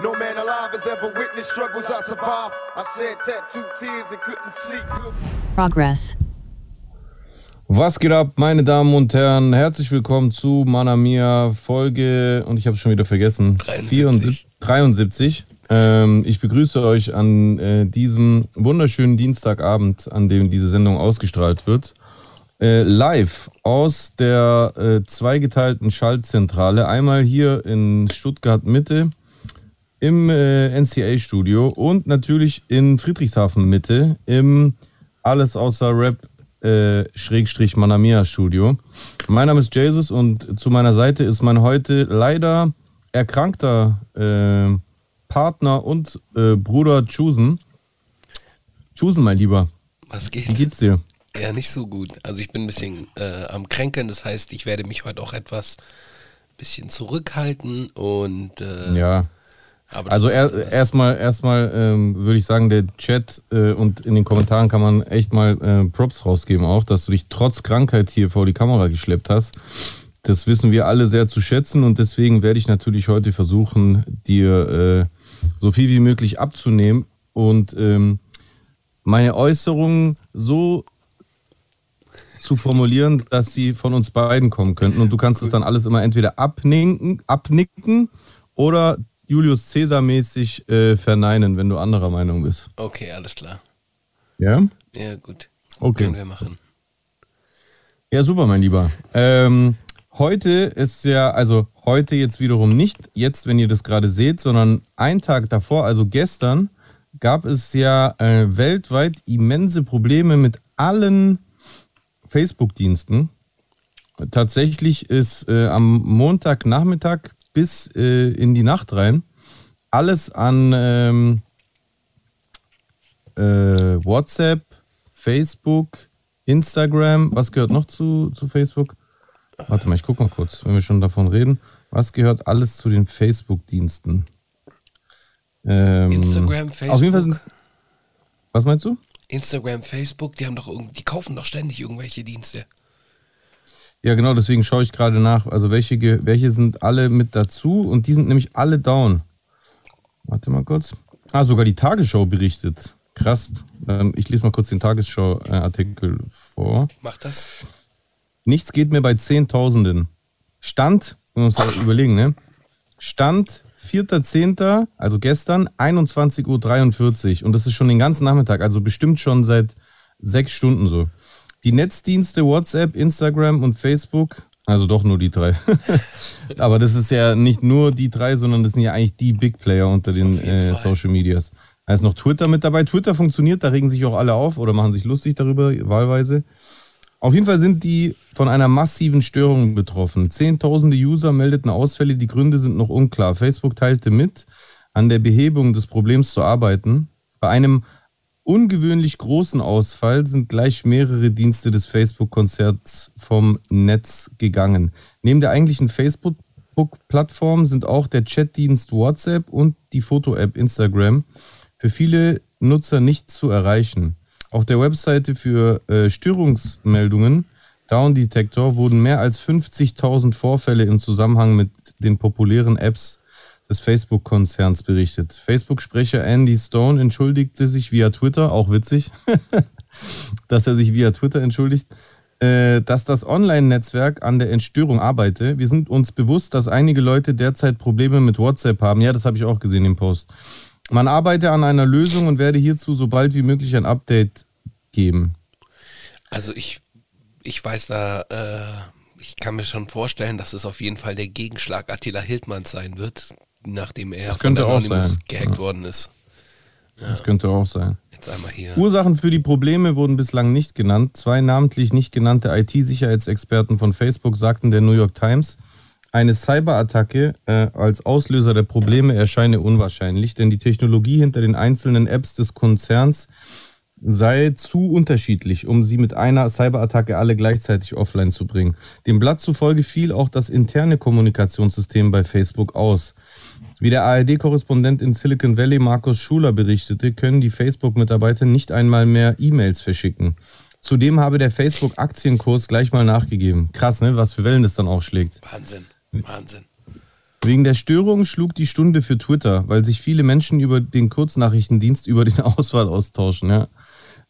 No man alive has ever witnessed struggles I survived. I shed tattooed tears and couldn't sleep. Progress. Was geht ab, meine Damen und Herren? Herzlich willkommen zu Manamia Folge, und ich habe es schon wieder vergessen, 73. 73. Ähm, ich begrüße euch an äh, diesem wunderschönen Dienstagabend, an dem diese Sendung ausgestrahlt wird. Äh, live aus der äh, zweigeteilten Schaltzentrale. Einmal hier in Stuttgart Mitte im äh, NCA-Studio und natürlich in Friedrichshafen Mitte im Alles außer Rap äh, Schrägstrich Manamia Studio. Mein Name ist Jesus und zu meiner Seite ist mein heute leider erkrankter äh, Partner und äh, Bruder Chusen. Chusen, mein Lieber. Was geht? Wie geht's dir? Ja, nicht so gut. Also ich bin ein bisschen äh, am Kränkeln, das heißt, ich werde mich heute auch etwas bisschen zurückhalten und äh, ja also er, erstmal erstmal ähm, würde ich sagen, der Chat äh, und in den Kommentaren kann man echt mal äh, Props rausgeben auch, dass du dich trotz Krankheit hier vor die Kamera geschleppt hast. Das wissen wir alle sehr zu schätzen und deswegen werde ich natürlich heute versuchen, dir äh, so viel wie möglich abzunehmen und ähm, meine Äußerungen so zu formulieren, dass sie von uns beiden kommen könnten. Und du kannst es dann alles immer entweder abnicken, abnicken oder Julius Caesar mäßig äh, verneinen, wenn du anderer Meinung bist. Okay, alles klar. Ja? Ja, gut. Okay. Können wir machen. Ja, super, mein Lieber. Ähm, heute ist ja, also heute jetzt wiederum nicht jetzt, wenn ihr das gerade seht, sondern ein Tag davor, also gestern, gab es ja äh, weltweit immense Probleme mit allen Facebook-Diensten. Tatsächlich ist äh, am Montagnachmittag bis äh, in die Nacht rein. Alles an ähm, äh, WhatsApp, Facebook, Instagram. Was gehört noch zu, zu Facebook? Warte mal, ich gucke mal kurz, wenn wir schon davon reden. Was gehört alles zu den Facebook-Diensten? Ähm, Instagram, Facebook. Auf jeden Fall sind, was meinst du? Instagram, Facebook, die haben doch die kaufen doch ständig irgendwelche Dienste. Ja, genau, deswegen schaue ich gerade nach. Also welche, welche sind alle mit dazu und die sind nämlich alle down. Warte mal kurz. Ah, sogar die Tagesschau berichtet. Krass. Ähm, ich lese mal kurz den Tagesschau-Artikel vor. Mach das. Nichts geht mir bei Zehntausenden. Stand, muss man uns überlegen, ne? Stand 4.10., also gestern, 21.43 Uhr. Und das ist schon den ganzen Nachmittag, also bestimmt schon seit sechs Stunden so. Die Netzdienste WhatsApp, Instagram und Facebook, also doch nur die drei. Aber das ist ja nicht nur die drei, sondern das sind ja eigentlich die Big Player unter den äh, Social Medias. Da ist noch Twitter mit dabei. Twitter funktioniert, da regen sich auch alle auf oder machen sich lustig darüber, wahlweise. Auf jeden Fall sind die von einer massiven Störung betroffen. Zehntausende User meldeten Ausfälle, die Gründe sind noch unklar. Facebook teilte mit, an der Behebung des Problems zu arbeiten. Bei einem ungewöhnlich großen Ausfall sind gleich mehrere Dienste des Facebook-Konzerts vom Netz gegangen. Neben der eigentlichen Facebook-Plattform sind auch der Chatdienst WhatsApp und die Foto-App Instagram für viele Nutzer nicht zu erreichen. Auf der Webseite für äh, Störungsmeldungen Down Detector wurden mehr als 50.000 Vorfälle im Zusammenhang mit den populären Apps des Facebook-Konzerns berichtet. Facebook-Sprecher Andy Stone entschuldigte sich via Twitter, auch witzig, dass er sich via Twitter entschuldigt, äh, dass das Online-Netzwerk an der Entstörung arbeite. Wir sind uns bewusst, dass einige Leute derzeit Probleme mit WhatsApp haben. Ja, das habe ich auch gesehen im Post. Man arbeite an einer Lösung und werde hierzu so bald wie möglich ein Update geben. Also ich, ich weiß da, äh, ich kann mir schon vorstellen, dass es auf jeden Fall der Gegenschlag Attila Hildmanns sein wird, nachdem er das könnte auch sein. gehackt ja. worden ist. Ja. Das könnte auch sein. Jetzt einmal hier. Ursachen für die Probleme wurden bislang nicht genannt. Zwei namentlich nicht genannte IT-Sicherheitsexperten von Facebook sagten der New York Times, eine Cyberattacke äh, als Auslöser der Probleme erscheine unwahrscheinlich, denn die Technologie hinter den einzelnen Apps des Konzerns sei zu unterschiedlich, um sie mit einer Cyberattacke alle gleichzeitig offline zu bringen. Dem Blatt zufolge fiel auch das interne Kommunikationssystem bei Facebook aus. Wie der ARD-Korrespondent in Silicon Valley Markus Schuler berichtete, können die Facebook-Mitarbeiter nicht einmal mehr E-Mails verschicken. Zudem habe der Facebook-Aktienkurs gleich mal nachgegeben. Krass, ne? Was für Wellen das dann auch schlägt. Wahnsinn, Wahnsinn. Wegen der Störung schlug die Stunde für Twitter, weil sich viele Menschen über den Kurznachrichtendienst über den Auswahl austauschen. Ja.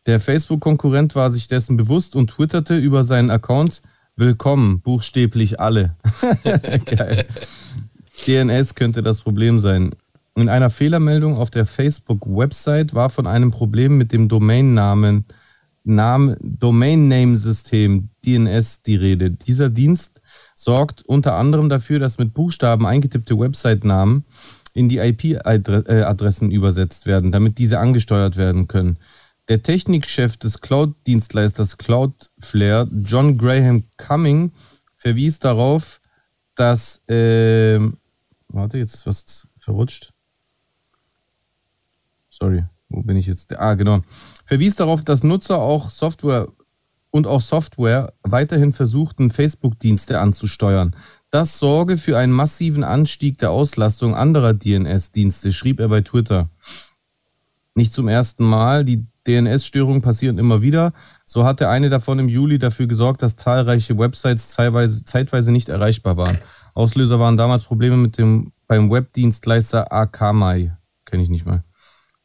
Der Facebook-Konkurrent war sich dessen bewusst und twitterte über seinen Account Willkommen, buchstäblich alle. Geil. DNS könnte das Problem sein. In einer Fehlermeldung auf der Facebook-Website war von einem Problem mit dem Domainnamen Name, Domain Name System DNS die Rede. Dieser Dienst sorgt unter anderem dafür, dass mit Buchstaben eingetippte Website-Namen in die IP-Adressen übersetzt werden, damit diese angesteuert werden können. Der Technikchef des Cloud-Dienstleisters Cloudflare, John Graham Cumming, verwies darauf, dass. Äh, warte, jetzt ist was verrutscht. Sorry, wo bin ich jetzt? Ah, genau verwies darauf, dass Nutzer auch Software und auch Software weiterhin versuchten, Facebook-Dienste anzusteuern. Das sorge für einen massiven Anstieg der Auslastung anderer DNS-Dienste, schrieb er bei Twitter. Nicht zum ersten Mal, die DNS-Störungen passieren immer wieder. So hatte eine davon im Juli dafür gesorgt, dass zahlreiche Websites zeitweise, zeitweise nicht erreichbar waren. Auslöser waren damals Probleme mit dem beim Webdienstleister Akamai. Kenne ich nicht mal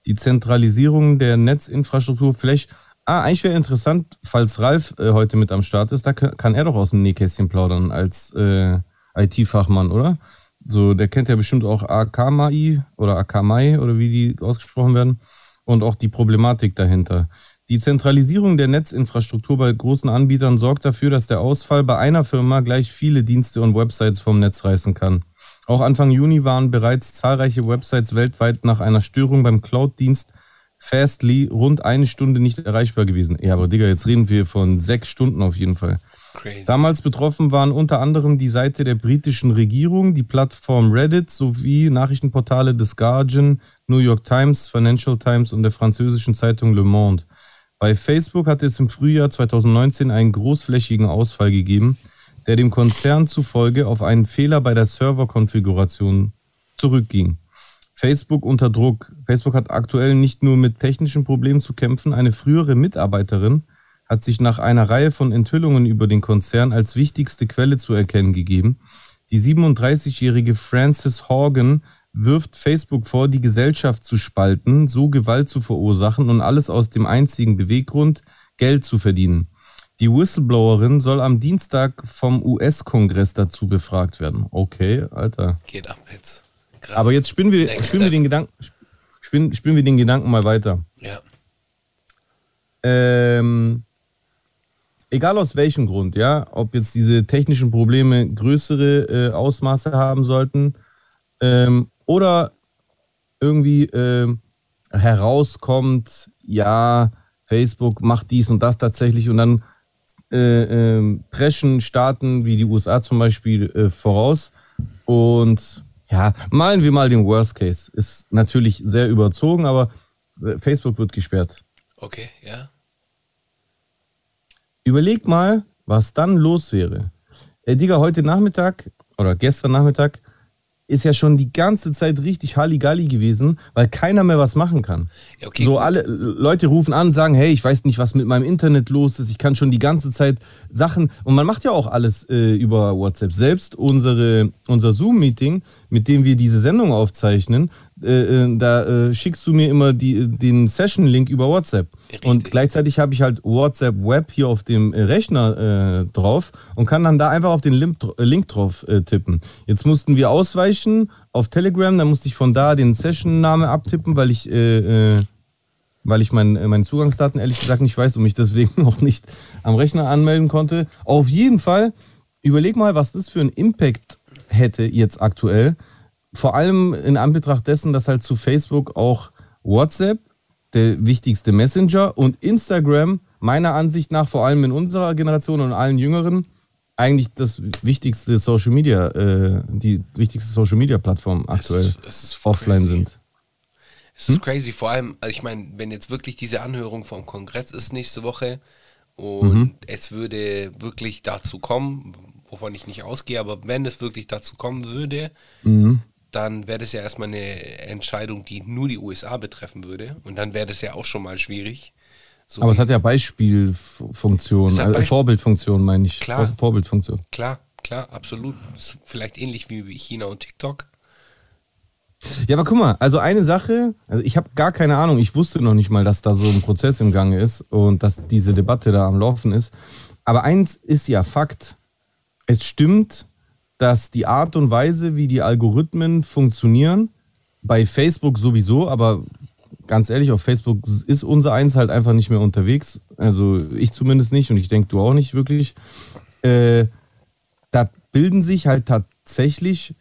die Zentralisierung der Netzinfrastruktur. Vielleicht, ah, eigentlich wäre interessant, falls Ralf äh, heute mit am Start ist, da kann er doch aus dem Nähkästchen plaudern als äh, IT-Fachmann, oder? So, der kennt ja bestimmt auch Akamai oder Akamai oder wie die ausgesprochen werden und auch die Problematik dahinter. Die Zentralisierung der Netzinfrastruktur bei großen Anbietern sorgt dafür, dass der Ausfall bei einer Firma gleich viele Dienste und Websites vom Netz reißen kann. Auch Anfang Juni waren bereits zahlreiche Websites weltweit nach einer Störung beim Cloud-Dienst Fastly rund eine Stunde nicht erreichbar gewesen. Ja, aber Digga, jetzt reden wir von sechs Stunden auf jeden Fall. Crazy. Damals betroffen waren unter anderem die Seite der britischen Regierung, die Plattform Reddit sowie Nachrichtenportale des Guardian, New York Times, Financial Times und der französischen Zeitung Le Monde. Bei Facebook hat es im Frühjahr 2019 einen großflächigen Ausfall gegeben, der dem Konzern zufolge auf einen Fehler bei der Serverkonfiguration zurückging. Facebook unter Druck. Facebook hat aktuell nicht nur mit technischen Problemen zu kämpfen. Eine frühere Mitarbeiterin hat sich nach einer Reihe von Enthüllungen über den Konzern als wichtigste Quelle zu erkennen gegeben. Die 37-jährige Frances Horgan wirft Facebook vor, die Gesellschaft zu spalten, so Gewalt zu verursachen und alles aus dem einzigen Beweggrund, Geld zu verdienen. Die Whistleblowerin soll am Dienstag vom US-Kongress dazu befragt werden. Okay, Alter. Geht ab jetzt. Krass. Aber jetzt spinnen wir, spinnen wir den Gedanken, spinnen, spinnen wir den Gedanken mal weiter. Ja. Ähm, egal aus welchem Grund, ja, ob jetzt diese technischen Probleme größere äh, Ausmaße haben sollten ähm, oder irgendwie äh, herauskommt, ja, Facebook macht dies und das tatsächlich und dann äh, äh, preschen Staaten wie die USA zum Beispiel äh, voraus. Und ja, malen wir mal den Worst Case. Ist natürlich sehr überzogen, aber äh, Facebook wird gesperrt. Okay, ja. Überleg mal, was dann los wäre. Ey, Digga, heute Nachmittag oder gestern Nachmittag ist ja schon die ganze Zeit richtig Halligalli gewesen, weil keiner mehr was machen kann. Ja, okay, so gut. alle Leute rufen an, sagen, hey, ich weiß nicht, was mit meinem Internet los ist, ich kann schon die ganze Zeit Sachen und man macht ja auch alles äh, über WhatsApp. Selbst unsere, unser Zoom-Meeting, mit dem wir diese Sendung aufzeichnen, äh, äh, da äh, schickst du mir immer die, den Session-Link über WhatsApp. Richtig. Und gleichzeitig habe ich halt WhatsApp Web hier auf dem äh, Rechner äh, drauf und kann dann da einfach auf den Link, Link drauf tippen. Jetzt mussten wir ausweichen auf Telegram, dann musste ich von da den Session-Name abtippen, weil ich weil ich mein, meine Zugangsdaten ehrlich gesagt nicht weiß und mich deswegen noch nicht am Rechner anmelden konnte. Auf jeden Fall, überleg mal, was das für einen Impact hätte jetzt aktuell, vor allem in Anbetracht dessen, dass halt zu Facebook auch WhatsApp, der wichtigste Messenger, und Instagram meiner Ansicht nach, vor allem in unserer Generation und allen Jüngeren, eigentlich das wichtigste Social Media, äh, die wichtigste Social Media Plattform aktuell es ist, es ist offline crazy. sind. Es ist hm? crazy, vor allem, also ich meine, wenn jetzt wirklich diese Anhörung vom Kongress ist nächste Woche und mhm. es würde wirklich dazu kommen, wovon ich nicht ausgehe, aber wenn es wirklich dazu kommen würde, mhm dann wäre das ja erstmal eine Entscheidung, die nur die USA betreffen würde. Und dann wäre das ja auch schon mal schwierig. So Aber es hat ja Beispielfunktion, hat äh, Beispiel Vorbildfunktion, meine ich. Klar. Vorbildfunktion. Klar, klar. absolut. Vielleicht ähnlich wie China und TikTok. Ja, aber guck mal, also eine Sache, also ich habe gar keine Ahnung, ich wusste noch nicht mal, dass da so ein Prozess im Gange ist und dass diese Debatte da am Laufen ist. Aber eins ist ja Fakt. Es stimmt, dass die Art und Weise, wie die Algorithmen funktionieren, bei Facebook sowieso, aber ganz ehrlich, auf Facebook ist unser Eins halt einfach nicht mehr unterwegs. Also ich zumindest nicht und ich denke, du auch nicht wirklich. Äh, da bilden sich halt tatsächlich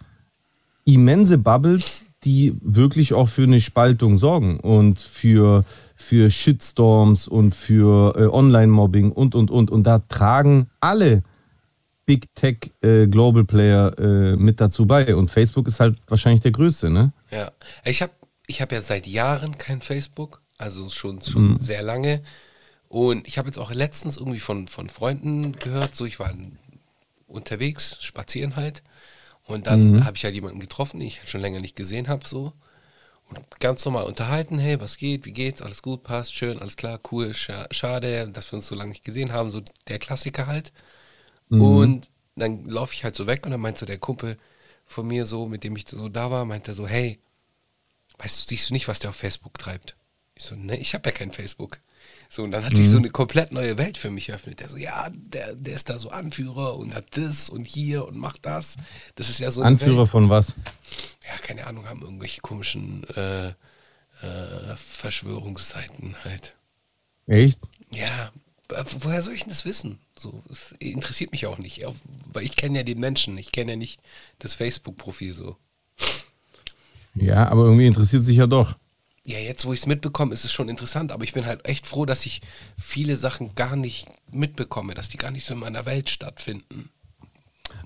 immense Bubbles, die wirklich auch für eine Spaltung sorgen und für, für Shitstorms und für äh, Online-Mobbing und, und, und. Und da tragen alle Big Tech äh, Global Player äh, mit dazu bei. Und Facebook ist halt wahrscheinlich der größte, ne? Ja. Ich habe ich hab ja seit Jahren kein Facebook, also schon, schon mhm. sehr lange. Und ich habe jetzt auch letztens irgendwie von, von Freunden gehört, so ich war unterwegs, spazieren halt. Und dann mhm. habe ich halt jemanden getroffen, den ich schon länger nicht gesehen habe, so. Und ganz normal unterhalten, hey, was geht, wie geht's, alles gut, passt, schön, alles klar, cool, scha schade, dass wir uns so lange nicht gesehen haben, so der Klassiker halt. Mhm. Und dann laufe ich halt so weg und dann meint so der Kumpel von mir so, mit dem ich so da war, meint er so, hey, weißt du, siehst du nicht, was der auf Facebook treibt? Ich so, ne, ich habe ja kein Facebook. So, und dann hat mhm. sich so eine komplett neue Welt für mich eröffnet. Der so, ja, der, der ist da so Anführer und hat das und hier und macht das. Das ist ja so. Anführer Welt. von was? Ja, keine Ahnung, haben irgendwelche komischen äh, äh, Verschwörungsseiten halt. Echt? Ja, woher soll ich denn das wissen? So, das interessiert mich auch nicht, weil ich kenne ja den Menschen, ich kenne ja nicht das Facebook-Profil so. Ja, aber irgendwie interessiert sich ja doch. Ja, jetzt, wo ich es mitbekomme, ist es schon interessant, aber ich bin halt echt froh, dass ich viele Sachen gar nicht mitbekomme, dass die gar nicht so in meiner Welt stattfinden.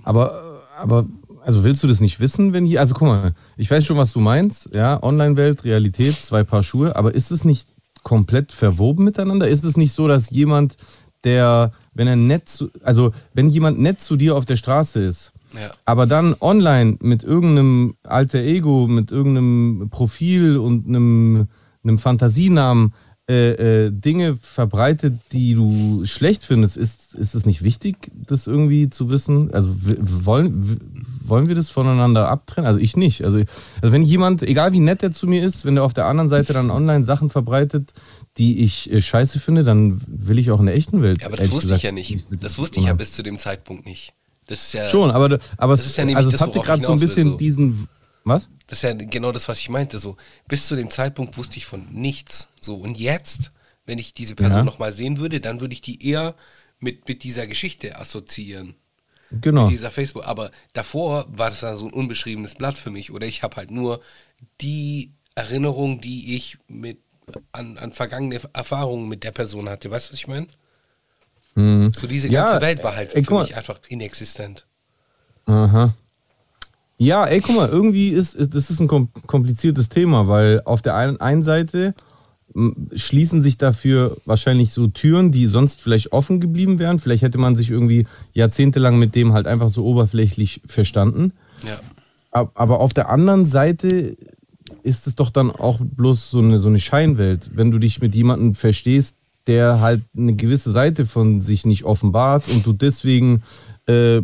Aber, aber, also willst du das nicht wissen, wenn hier, also guck mal, ich weiß schon, was du meinst, ja, Online-Welt, Realität, zwei Paar Schuhe, aber ist es nicht komplett verwoben miteinander? Ist es nicht so, dass jemand, der, wenn er nett zu, also wenn jemand nett zu dir auf der Straße ist, ja. Aber dann online mit irgendeinem alter Ego, mit irgendeinem Profil und einem, einem Fantasienamen äh, äh, Dinge verbreitet, die du schlecht findest, ist, ist es nicht wichtig, das irgendwie zu wissen? Also wollen, wollen wir das voneinander abtrennen? Also ich nicht. Also, also wenn jemand, egal wie nett er zu mir ist, wenn der auf der anderen Seite dann online Sachen verbreitet, die ich äh, scheiße finde, dann will ich auch in der echten Welt. Ja, aber das wusste gesagt, ich ja nicht. Das wusste ich ja bis zu dem Zeitpunkt nicht. Das ist ja, Schon, aber, aber das ist ja also es hatte gerade so ein bisschen so. diesen. Was? Das ist ja genau das, was ich meinte. So, bis zu dem Zeitpunkt wusste ich von nichts. So, und jetzt, wenn ich diese Person ja. nochmal sehen würde, dann würde ich die eher mit, mit dieser Geschichte assoziieren. Genau. Mit dieser Facebook. Aber davor war das dann so ein unbeschriebenes Blatt für mich. Oder ich habe halt nur die Erinnerung, die ich mit an, an vergangene Erfahrungen mit der Person hatte. Weißt du, was ich meine? Mhm. So diese ganze ja, Welt war halt ey, für mich einfach inexistent. Aha. Ja, ey, guck mal, irgendwie ist, ist das ist ein kompliziertes Thema, weil auf der einen, einen Seite schließen sich dafür wahrscheinlich so Türen, die sonst vielleicht offen geblieben wären. Vielleicht hätte man sich irgendwie jahrzehntelang mit dem halt einfach so oberflächlich verstanden. Ja. Aber auf der anderen Seite ist es doch dann auch bloß so eine, so eine Scheinwelt. Wenn du dich mit jemandem verstehst, der halt eine gewisse Seite von sich nicht offenbart und du deswegen äh,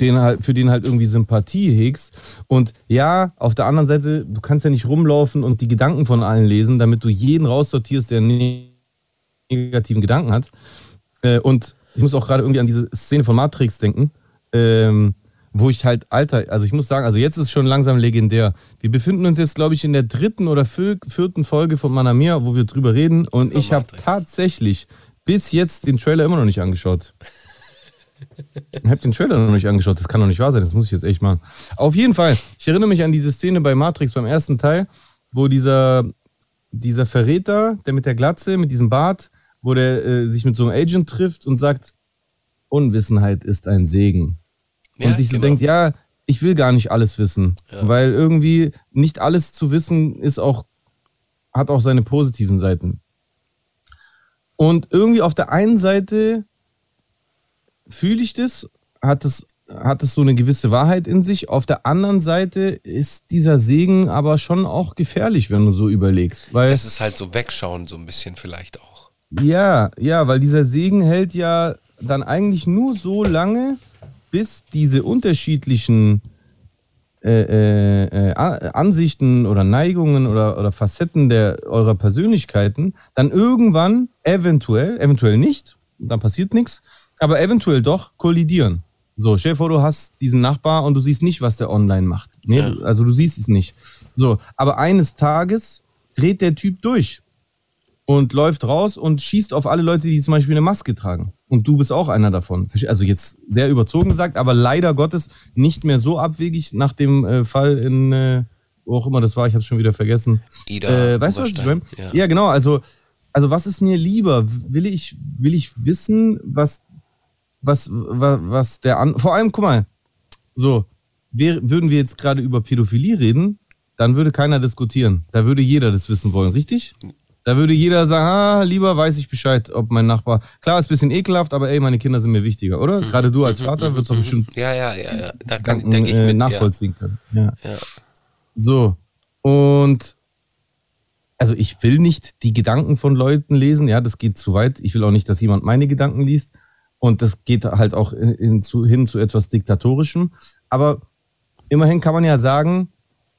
den halt, für den halt irgendwie Sympathie hegst. Und ja, auf der anderen Seite, du kannst ja nicht rumlaufen und die Gedanken von allen lesen, damit du jeden raussortierst, der einen negativen Gedanken hat. Äh, und ich muss auch gerade irgendwie an diese Szene von Matrix denken. Ähm, wo ich halt, Alter, also ich muss sagen, also jetzt ist schon langsam legendär. Wir befinden uns jetzt, glaube ich, in der dritten oder vierten Folge von Manamia, wo wir drüber reden. Und ich habe tatsächlich bis jetzt den Trailer immer noch nicht angeschaut. Ich habe den Trailer noch nicht angeschaut. Das kann doch nicht wahr sein. Das muss ich jetzt echt machen. Auf jeden Fall, ich erinnere mich an diese Szene bei Matrix beim ersten Teil, wo dieser, dieser Verräter, der mit der Glatze, mit diesem Bart, wo der äh, sich mit so einem Agent trifft und sagt, Unwissenheit ist ein Segen und ja, sich so genau. denkt, ja, ich will gar nicht alles wissen, ja. weil irgendwie nicht alles zu wissen ist auch hat auch seine positiven Seiten. Und irgendwie auf der einen Seite fühle ich das, hat es hat es so eine gewisse Wahrheit in sich. Auf der anderen Seite ist dieser Segen aber schon auch gefährlich, wenn du so überlegst. Weil es ist halt so wegschauen, so ein bisschen vielleicht auch. Ja, ja, weil dieser Segen hält ja dann eigentlich nur so lange, bis diese unterschiedlichen äh, äh, äh Ansichten oder Neigungen oder, oder Facetten der, eurer Persönlichkeiten dann irgendwann eventuell, eventuell nicht, dann passiert nichts, aber eventuell doch kollidieren. So, stell dir vor, du hast diesen Nachbar und du siehst nicht, was der online macht. Nee, ja. Also du siehst es nicht. So, aber eines Tages dreht der Typ durch und läuft raus und schießt auf alle Leute, die zum Beispiel eine Maske tragen. Und du bist auch einer davon. Also jetzt sehr überzogen gesagt, aber leider Gottes nicht mehr so abwegig nach dem äh, Fall in, äh, wo auch immer das war, ich habe es schon wieder vergessen. Ida, äh, weißt du, was ich meine? Ja. ja, genau. Also, also was ist mir lieber? Will ich, will ich wissen, was, was, was, was der an. Vor allem, guck mal, so, wär, würden wir jetzt gerade über Pädophilie reden, dann würde keiner diskutieren. Da würde jeder das wissen wollen, richtig? Da würde jeder sagen, ah, lieber weiß ich Bescheid, ob mein Nachbar. Klar, ist ein bisschen ekelhaft, aber ey, meine Kinder sind mir wichtiger, oder? Mhm. Gerade du als mhm. Vater würdest doch mhm. bestimmt ja, ja, ja, ja. Da kann, Gedanken, ich äh, mit, nachvollziehen ja. können. Ja. ja. So. Und also ich will nicht die Gedanken von Leuten lesen, ja, das geht zu weit. Ich will auch nicht, dass jemand meine Gedanken liest. Und das geht halt auch in, in, zu, hin zu etwas Diktatorischem. Aber immerhin kann man ja sagen,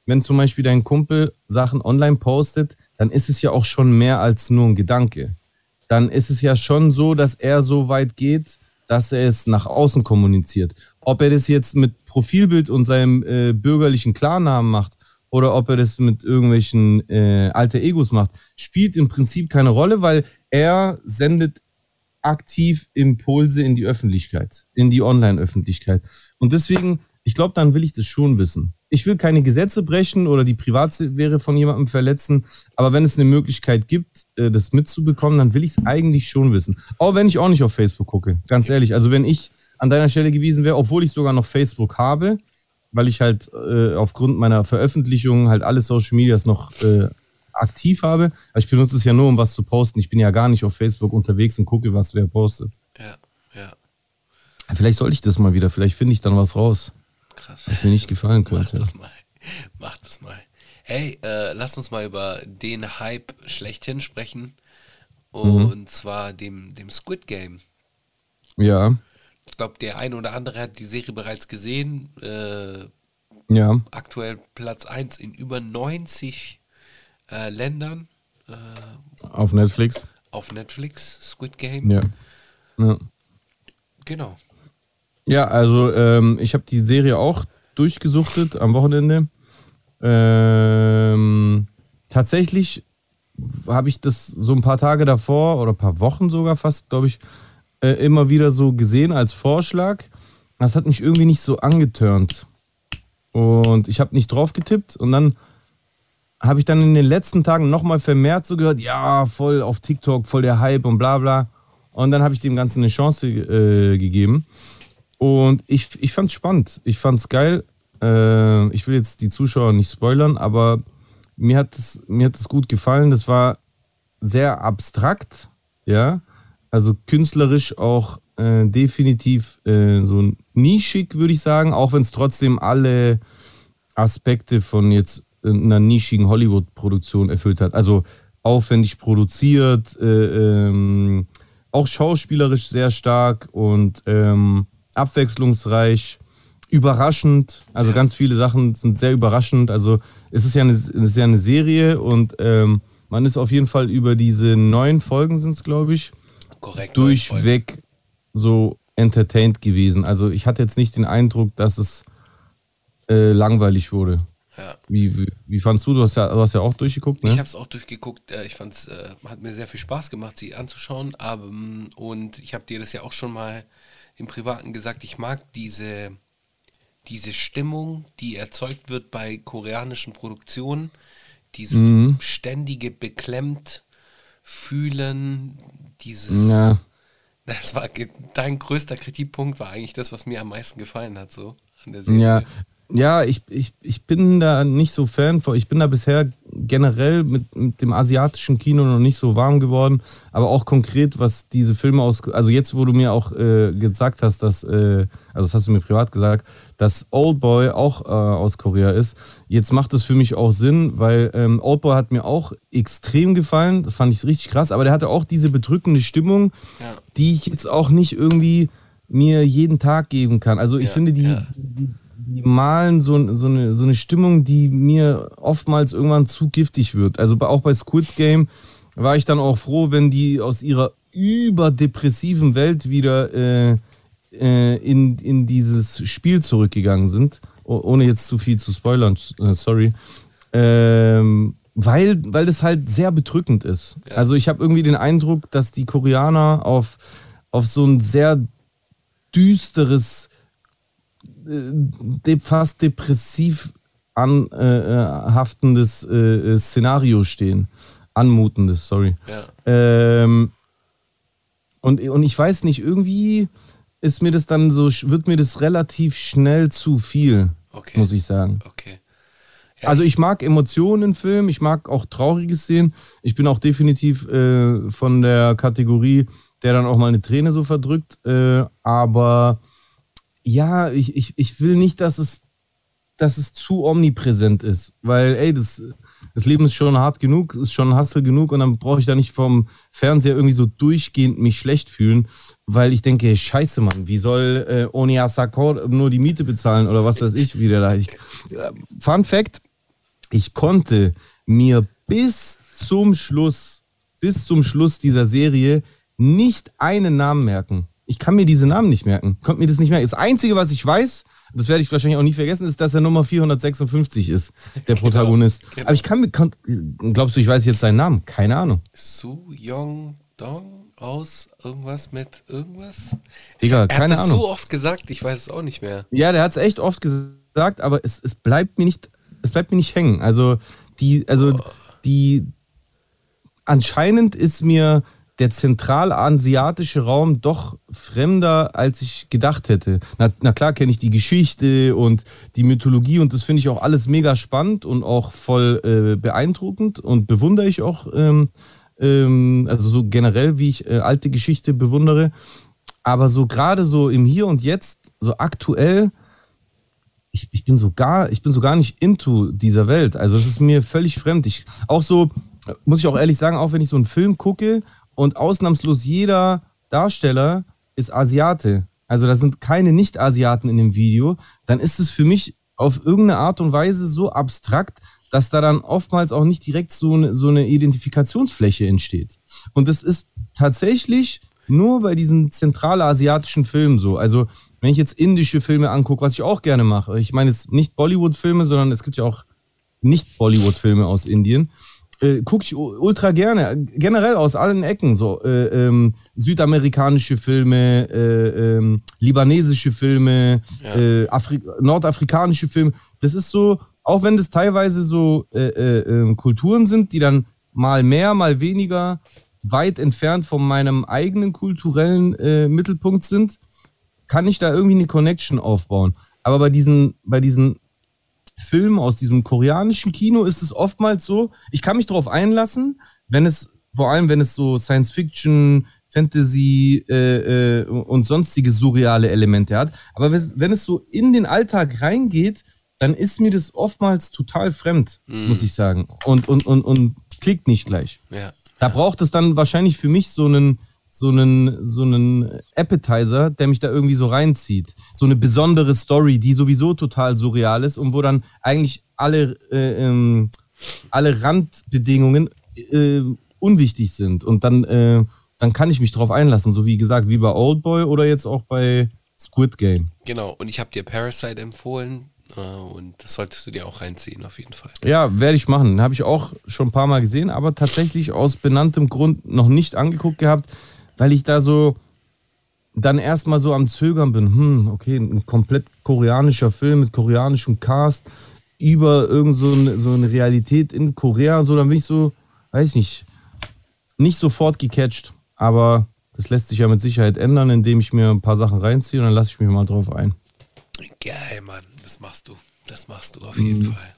wenn zum Beispiel dein Kumpel Sachen online postet, dann ist es ja auch schon mehr als nur ein Gedanke. Dann ist es ja schon so, dass er so weit geht, dass er es nach außen kommuniziert. Ob er das jetzt mit Profilbild und seinem äh, bürgerlichen Klarnamen macht oder ob er das mit irgendwelchen äh, alter Egos macht, spielt im Prinzip keine Rolle, weil er sendet aktiv Impulse in die Öffentlichkeit, in die Online-Öffentlichkeit. Und deswegen, ich glaube, dann will ich das schon wissen ich will keine Gesetze brechen oder die Privatsphäre von jemandem verletzen, aber wenn es eine Möglichkeit gibt, äh, das mitzubekommen, dann will ich es eigentlich schon wissen. Auch wenn ich auch nicht auf Facebook gucke, ganz ehrlich. Also wenn ich an deiner Stelle gewesen wäre, obwohl ich sogar noch Facebook habe, weil ich halt äh, aufgrund meiner Veröffentlichung halt alle Social Medias noch äh, aktiv habe. Aber ich benutze es ja nur, um was zu posten. Ich bin ja gar nicht auf Facebook unterwegs und gucke, was wer postet. Ja, ja. Vielleicht sollte ich das mal wieder. Vielleicht finde ich dann was raus. Krass. Was mir nicht gefallen könnte. Mach das mal. Mach das mal. Hey, äh, lass uns mal über den Hype schlechthin sprechen. Und mhm. zwar dem, dem Squid Game. Ja. Ich glaube, der eine oder andere hat die Serie bereits gesehen. Äh, ja. Aktuell Platz 1 in über 90 äh, Ländern. Äh, auf Netflix. Auf Netflix, Squid Game. Ja. ja. Genau. Ja, also ähm, ich habe die Serie auch durchgesuchtet am Wochenende. Ähm, tatsächlich habe ich das so ein paar Tage davor oder ein paar Wochen sogar fast, glaube ich, äh, immer wieder so gesehen als Vorschlag. Das hat mich irgendwie nicht so angetörnt. Und ich habe nicht drauf getippt und dann habe ich dann in den letzten Tagen nochmal vermehrt so gehört, ja, voll auf TikTok, voll der Hype und bla bla. Und dann habe ich dem Ganzen eine Chance äh, gegeben. Und ich, ich fand es spannend. Ich fand es geil. Äh, ich will jetzt die Zuschauer nicht spoilern, aber mir hat es mir hat es gut gefallen. Das war sehr abstrakt, ja. Also künstlerisch auch äh, definitiv äh, so nischig, würde ich sagen, auch wenn es trotzdem alle Aspekte von jetzt einer nischigen Hollywood-Produktion erfüllt hat. Also aufwendig produziert, äh, ähm, auch schauspielerisch sehr stark und ähm, abwechslungsreich, überraschend. Also ganz viele Sachen sind sehr überraschend. Also es ist ja eine, es ist ja eine Serie und ähm, man ist auf jeden Fall über diese neun Folgen sind es, glaube ich, Korrekt, durchweg so entertained gewesen. Also ich hatte jetzt nicht den Eindruck, dass es äh, langweilig wurde. Ja. Wie, wie, wie, fandst du? Du hast ja, du hast ja auch durchgeguckt, ne? Ich habe es auch durchgeguckt. Äh, ich fand es, äh, hat mir sehr viel Spaß gemacht, sie anzuschauen. Aber, und ich habe dir das ja auch schon mal im Privaten gesagt, ich mag diese, diese Stimmung, die erzeugt wird bei koreanischen Produktionen, dieses mhm. ständige beklemmt fühlen, dieses. Ja. Das war dein größter Kritikpunkt, war eigentlich das, was mir am meisten gefallen hat, so an der Serie. Ja, ja, ich, ich, ich bin da nicht so Fan von. Ich bin da bisher generell mit, mit dem asiatischen Kino noch nicht so warm geworden. Aber auch konkret, was diese Filme aus. Also jetzt, wo du mir auch äh, gesagt hast, dass. Äh, also das hast du mir privat gesagt, dass Oldboy auch äh, aus Korea ist. Jetzt macht es für mich auch Sinn, weil ähm, Oldboy hat mir auch extrem gefallen. Das fand ich richtig krass. Aber der hatte auch diese bedrückende Stimmung, ja. die ich jetzt auch nicht irgendwie mir jeden Tag geben kann. Also ich Ja, finde, die, ja. Die, malen so, so, eine, so eine Stimmung, die mir oftmals irgendwann zu giftig wird. Also auch bei Squid Game war ich dann auch froh, wenn die aus ihrer überdepressiven Welt wieder äh, äh, in, in dieses Spiel zurückgegangen sind. Oh, ohne jetzt zu viel zu spoilern, äh, sorry. Ähm, weil, weil das halt sehr bedrückend ist. Ja. Also ich habe irgendwie den Eindruck, dass die Koreaner auf, auf so ein sehr düsteres, de, fast depressiv anhaftendes äh, äh, Szenario stehen. Anmutendes, sorry. Ja. Ähm, und, und ich weiß nicht, irgendwie ist mir das dann so, wird mir das relativ schnell zu viel, Okay. muss ich sagen. Okay. Ja, Also ich mag Emotionen in Filmen, ich mag auch traurige Szenen. Ich bin auch definitiv äh, von der Kategorie, der dann auch mal eine Träne so verdrückt. Äh, aber ja, ich, ich, ich will nicht, dass es, dass es zu omnipräsent ist. Weil, ey, das, das Leben ist schon hart genug, ist schon Hassel genug und dann brauche ich da nicht vom Fernseher irgendwie so durchgehend mich schlecht fühlen, weil ich denke, ey, scheiße, Mann, wie soll äh, Onia Sakor nur die Miete bezahlen oder was weiß ich, wie der da. Äh, Fun Fact, ich konnte mir bis zum Schluss, bis zum Schluss dieser Serie nicht einen Namen merken. Ich kann mir diese Namen nicht merken. Konnte mir das nicht merken. Das Einzige, was ich weiß, das werde ich wahrscheinlich auch nie vergessen, ist, dass er Nummer 456 ist, der Protagonist. genau. Aber ich kann mir, glaubst du, ich weiß jetzt seinen Namen? Keine Ahnung. Su Yong Dong aus irgendwas mit irgendwas? Digga, er keine hat Ahnung. so oft gesagt, ich weiß es auch nicht mehr. Ja, der hat es echt oft gesagt, aber es, es bleibt mir nicht, es bleibt mir nicht hängen. Also die, also die anscheinend ist mir der zentralasiatische Raum doch fremder, als ich gedacht hätte. Na, na klar kenne ich die Geschichte und die Mythologie und das finde ich auch alles mega spannend und auch voll äh, beeindruckend und bewundere ich auch, ähm, ähm, also so generell, wie ich äh, alte Geschichte bewundere. Aber so gerade so im Hier und Jetzt, so aktuell, ich, ich bin so gar, ich bin so gar nicht into dieser Welt. Also es ist mir völlig fremd. Ich auch so, muss ich auch ehrlich sagen, auch wenn ich so einen Film gucke und ausnahmslos jeder Darsteller ist Asiate. Also da sind keine Nicht-Asiaten in dem Video, dann ist es für mich auf irgendeine Art und Weise so abstrakt, dass da dann oftmals auch nicht direkt so eine, so eine Identifikationsfläche entsteht. Und das ist tatsächlich nur bei diesen zentralasiatischen Filmen so. Also wenn ich jetzt indische Filme angucke, was ich auch gerne mache, ich meine jetzt nicht Bollywood-Filme, sondern es gibt ja auch nicht-Bollywood-Filme aus Indien, äh, gucke ich ultra gerne, generell aus allen Ecken, so äh, ähm, südamerikanische Filme, äh, ähm, libanesische Filme, Ja. äh, Afri nordafrikanische Filme. Das ist so, auch wenn das teilweise so äh, äh, ähm, Kulturen sind, die dann mal mehr, mal weniger weit entfernt von meinem eigenen kulturellen Mittelpunkt sind, kann ich da irgendwie eine Connection aufbauen. Aber bei diesen, bei diesen Filmen aus diesem koreanischen Kino ist es oftmals so, ich kann mich darauf einlassen, wenn es, vor allem wenn es so Science Fiction, Fantasy äh, äh, und sonstige surreale Elemente hat. Aber wenn- es so in den Alltag reingeht, dann ist mir das oftmals total fremd, muss ich sagen. Und, und, und, und klickt nicht gleich. Ja. Da braucht es dann wahrscheinlich für mich so einen, so einen, so einen Appetizer, der mich da irgendwie so reinzieht. So eine besondere Story, die sowieso total surreal ist und wo dann eigentlich alle, äh, ähm, alle Randbedingungen äh, unwichtig sind. Und dann, äh, dann kann ich mich drauf einlassen, so wie gesagt, wie bei Oldboy oder jetzt auch bei Squid Game. Genau, und ich habe dir Parasite empfohlen äh, und das solltest du dir auch reinziehen, auf jeden Fall. Ja, werde ich machen. Habe ich auch schon ein paar Mal gesehen, aber tatsächlich aus benanntem Grund noch nicht angeguckt gehabt, weil ich da so dann erstmal so am Zögern bin. Hm, okay, ein komplett koreanischer Film mit koreanischem Cast über irgend so eine, so eine Realität in Korea und so, dann bin ich so, weiß nicht, nicht sofort gecatcht. Aber das lässt sich ja mit Sicherheit ändern, indem ich mir ein paar Sachen reinziehe und dann lasse ich mich mal drauf ein. Geil, Mann, das machst du. Das machst du auf jeden Mhm. Fall.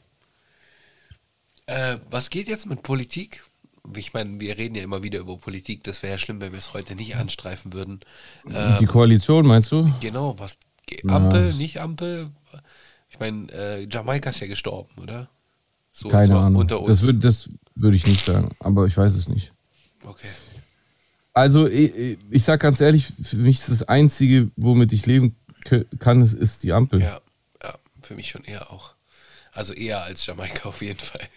Äh, was geht jetzt mit Politik? Ich meine, wir reden ja immer wieder über Politik. Das wäre ja schlimm, wenn wir es heute nicht anstreifen würden. Ähm, Die Koalition, meinst du? genau, was. Ja, Ampel, das- nicht Ampel? Ich meine, äh, Jamaika ist ja gestorben, oder? So, Keine Ahnung. Unter uns. Das würde das würd ich nicht sagen, aber ich weiß es nicht. okay. Also, ich, ich sag ganz ehrlich, für mich ist das Einzige, womit ich leben kann, ist, ist die Ampel. Ja, ja, für mich schon eher auch. Also eher als Jamaika auf jeden Fall.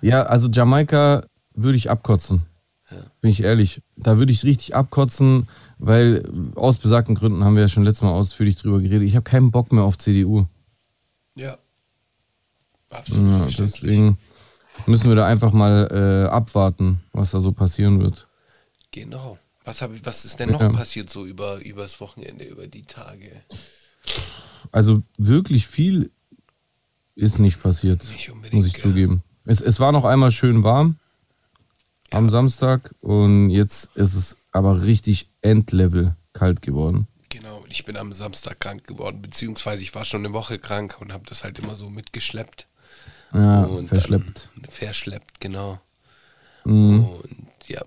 Ja, also Jamaika würde ich abkotzen. Ja. Bin ich ehrlich. Da würde ich richtig abkotzen, weil aus besagten Gründen haben wir ja schon letztes Mal ausführlich drüber geredet. Ich habe keinen Bock mehr auf CDU. Ja. Absolut. Ja, deswegen müssen wir da einfach mal äh, abwarten, was da so passieren wird. Genau. Was, hab, was ist denn noch ja. passiert so über übers Wochenende, über die Tage? Also wirklich viel ist nicht passiert, nicht muss ich ja. zugeben. Es, es war noch einmal schön warm ja. am Samstag und jetzt ist es aber richtig Endlevel kalt geworden. Genau, ich bin am Samstag krank geworden, beziehungsweise ich war schon eine Woche krank und habe das halt immer so mitgeschleppt. Ja, und verschleppt. Verschleppt, genau. Mhm. Und ja,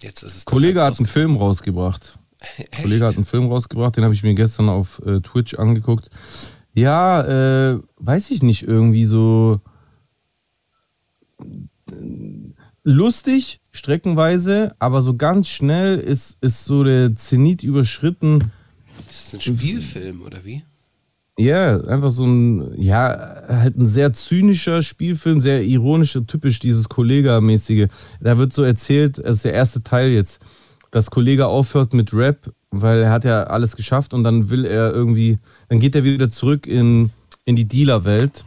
jetzt ist es. Kollege halt hat einen Film rausgebracht. Echt? Kollege hat einen Film rausgebracht, den habe ich mir gestern auf äh, Twitch angeguckt. Ja, äh, weiß ich nicht, irgendwie so lustig, streckenweise, aber so ganz schnell ist, ist so der Zenit überschritten. Ist das ein Spielfilm oder wie? Ja, yeah, einfach so ein, ja, halt ein sehr zynischer Spielfilm, sehr ironischer, typisch dieses Kollega-mäßige. Da wird so erzählt, das ist der erste Teil jetzt, dass Kollege aufhört mit Rap, weil er hat ja alles geschafft und dann will er irgendwie, dann geht er wieder zurück in, in die Dealer-Welt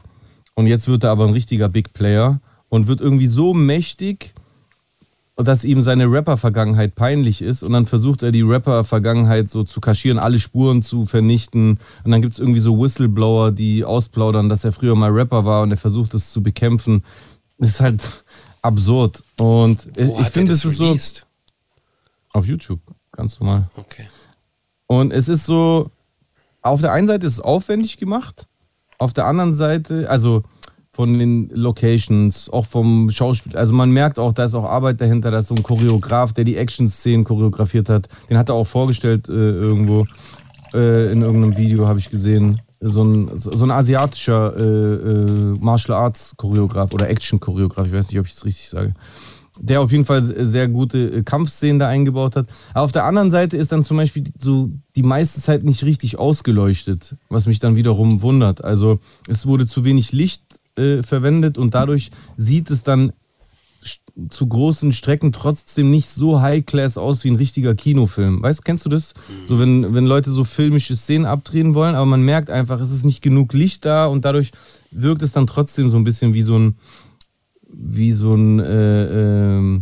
und jetzt wird er aber ein richtiger Big Player und wird irgendwie so mächtig, dass ihm seine Rapper-Vergangenheit peinlich ist und dann versucht er die Rapper-Vergangenheit so zu kaschieren, alle Spuren zu vernichten und dann gibt es irgendwie so Whistleblower, die ausplaudern, dass er früher mal Rapper war und er versucht es zu bekämpfen. Das ist halt absurd und Wo ich finde es ist so auf YouTube, ganz normal. Okay. Und es ist so auf der einen Seite ist es aufwendig gemacht, auf der anderen Seite, also von den Locations, auch vom Schauspiel. Also man merkt auch, da ist auch Arbeit dahinter, da ist so ein Choreograf, der die Action-Szenen choreografiert hat. Den hat er auch vorgestellt äh, irgendwo. Äh, in irgendeinem Video habe ich gesehen. So ein, so ein asiatischer äh, äh Martial Arts Choreograf oder Action Choreograf, ich weiß nicht, ob ich es richtig sage. Der auf jeden Fall sehr gute äh, Kampfszenen da eingebaut hat. Aber auf der anderen Seite ist dann zum Beispiel so die meiste Zeit nicht richtig ausgeleuchtet, was mich dann wiederum wundert. Also es wurde zu wenig Licht äh, verwendet und dadurch sieht es dann zu großen Strecken trotzdem nicht so high-class aus wie ein richtiger Kinofilm. Weißt, kennst du das? So, wenn, wenn Leute so filmische Szenen abdrehen wollen, aber man merkt einfach, es ist nicht genug Licht da und dadurch wirkt es dann trotzdem so ein bisschen wie so ein, wie so ein, äh, äh,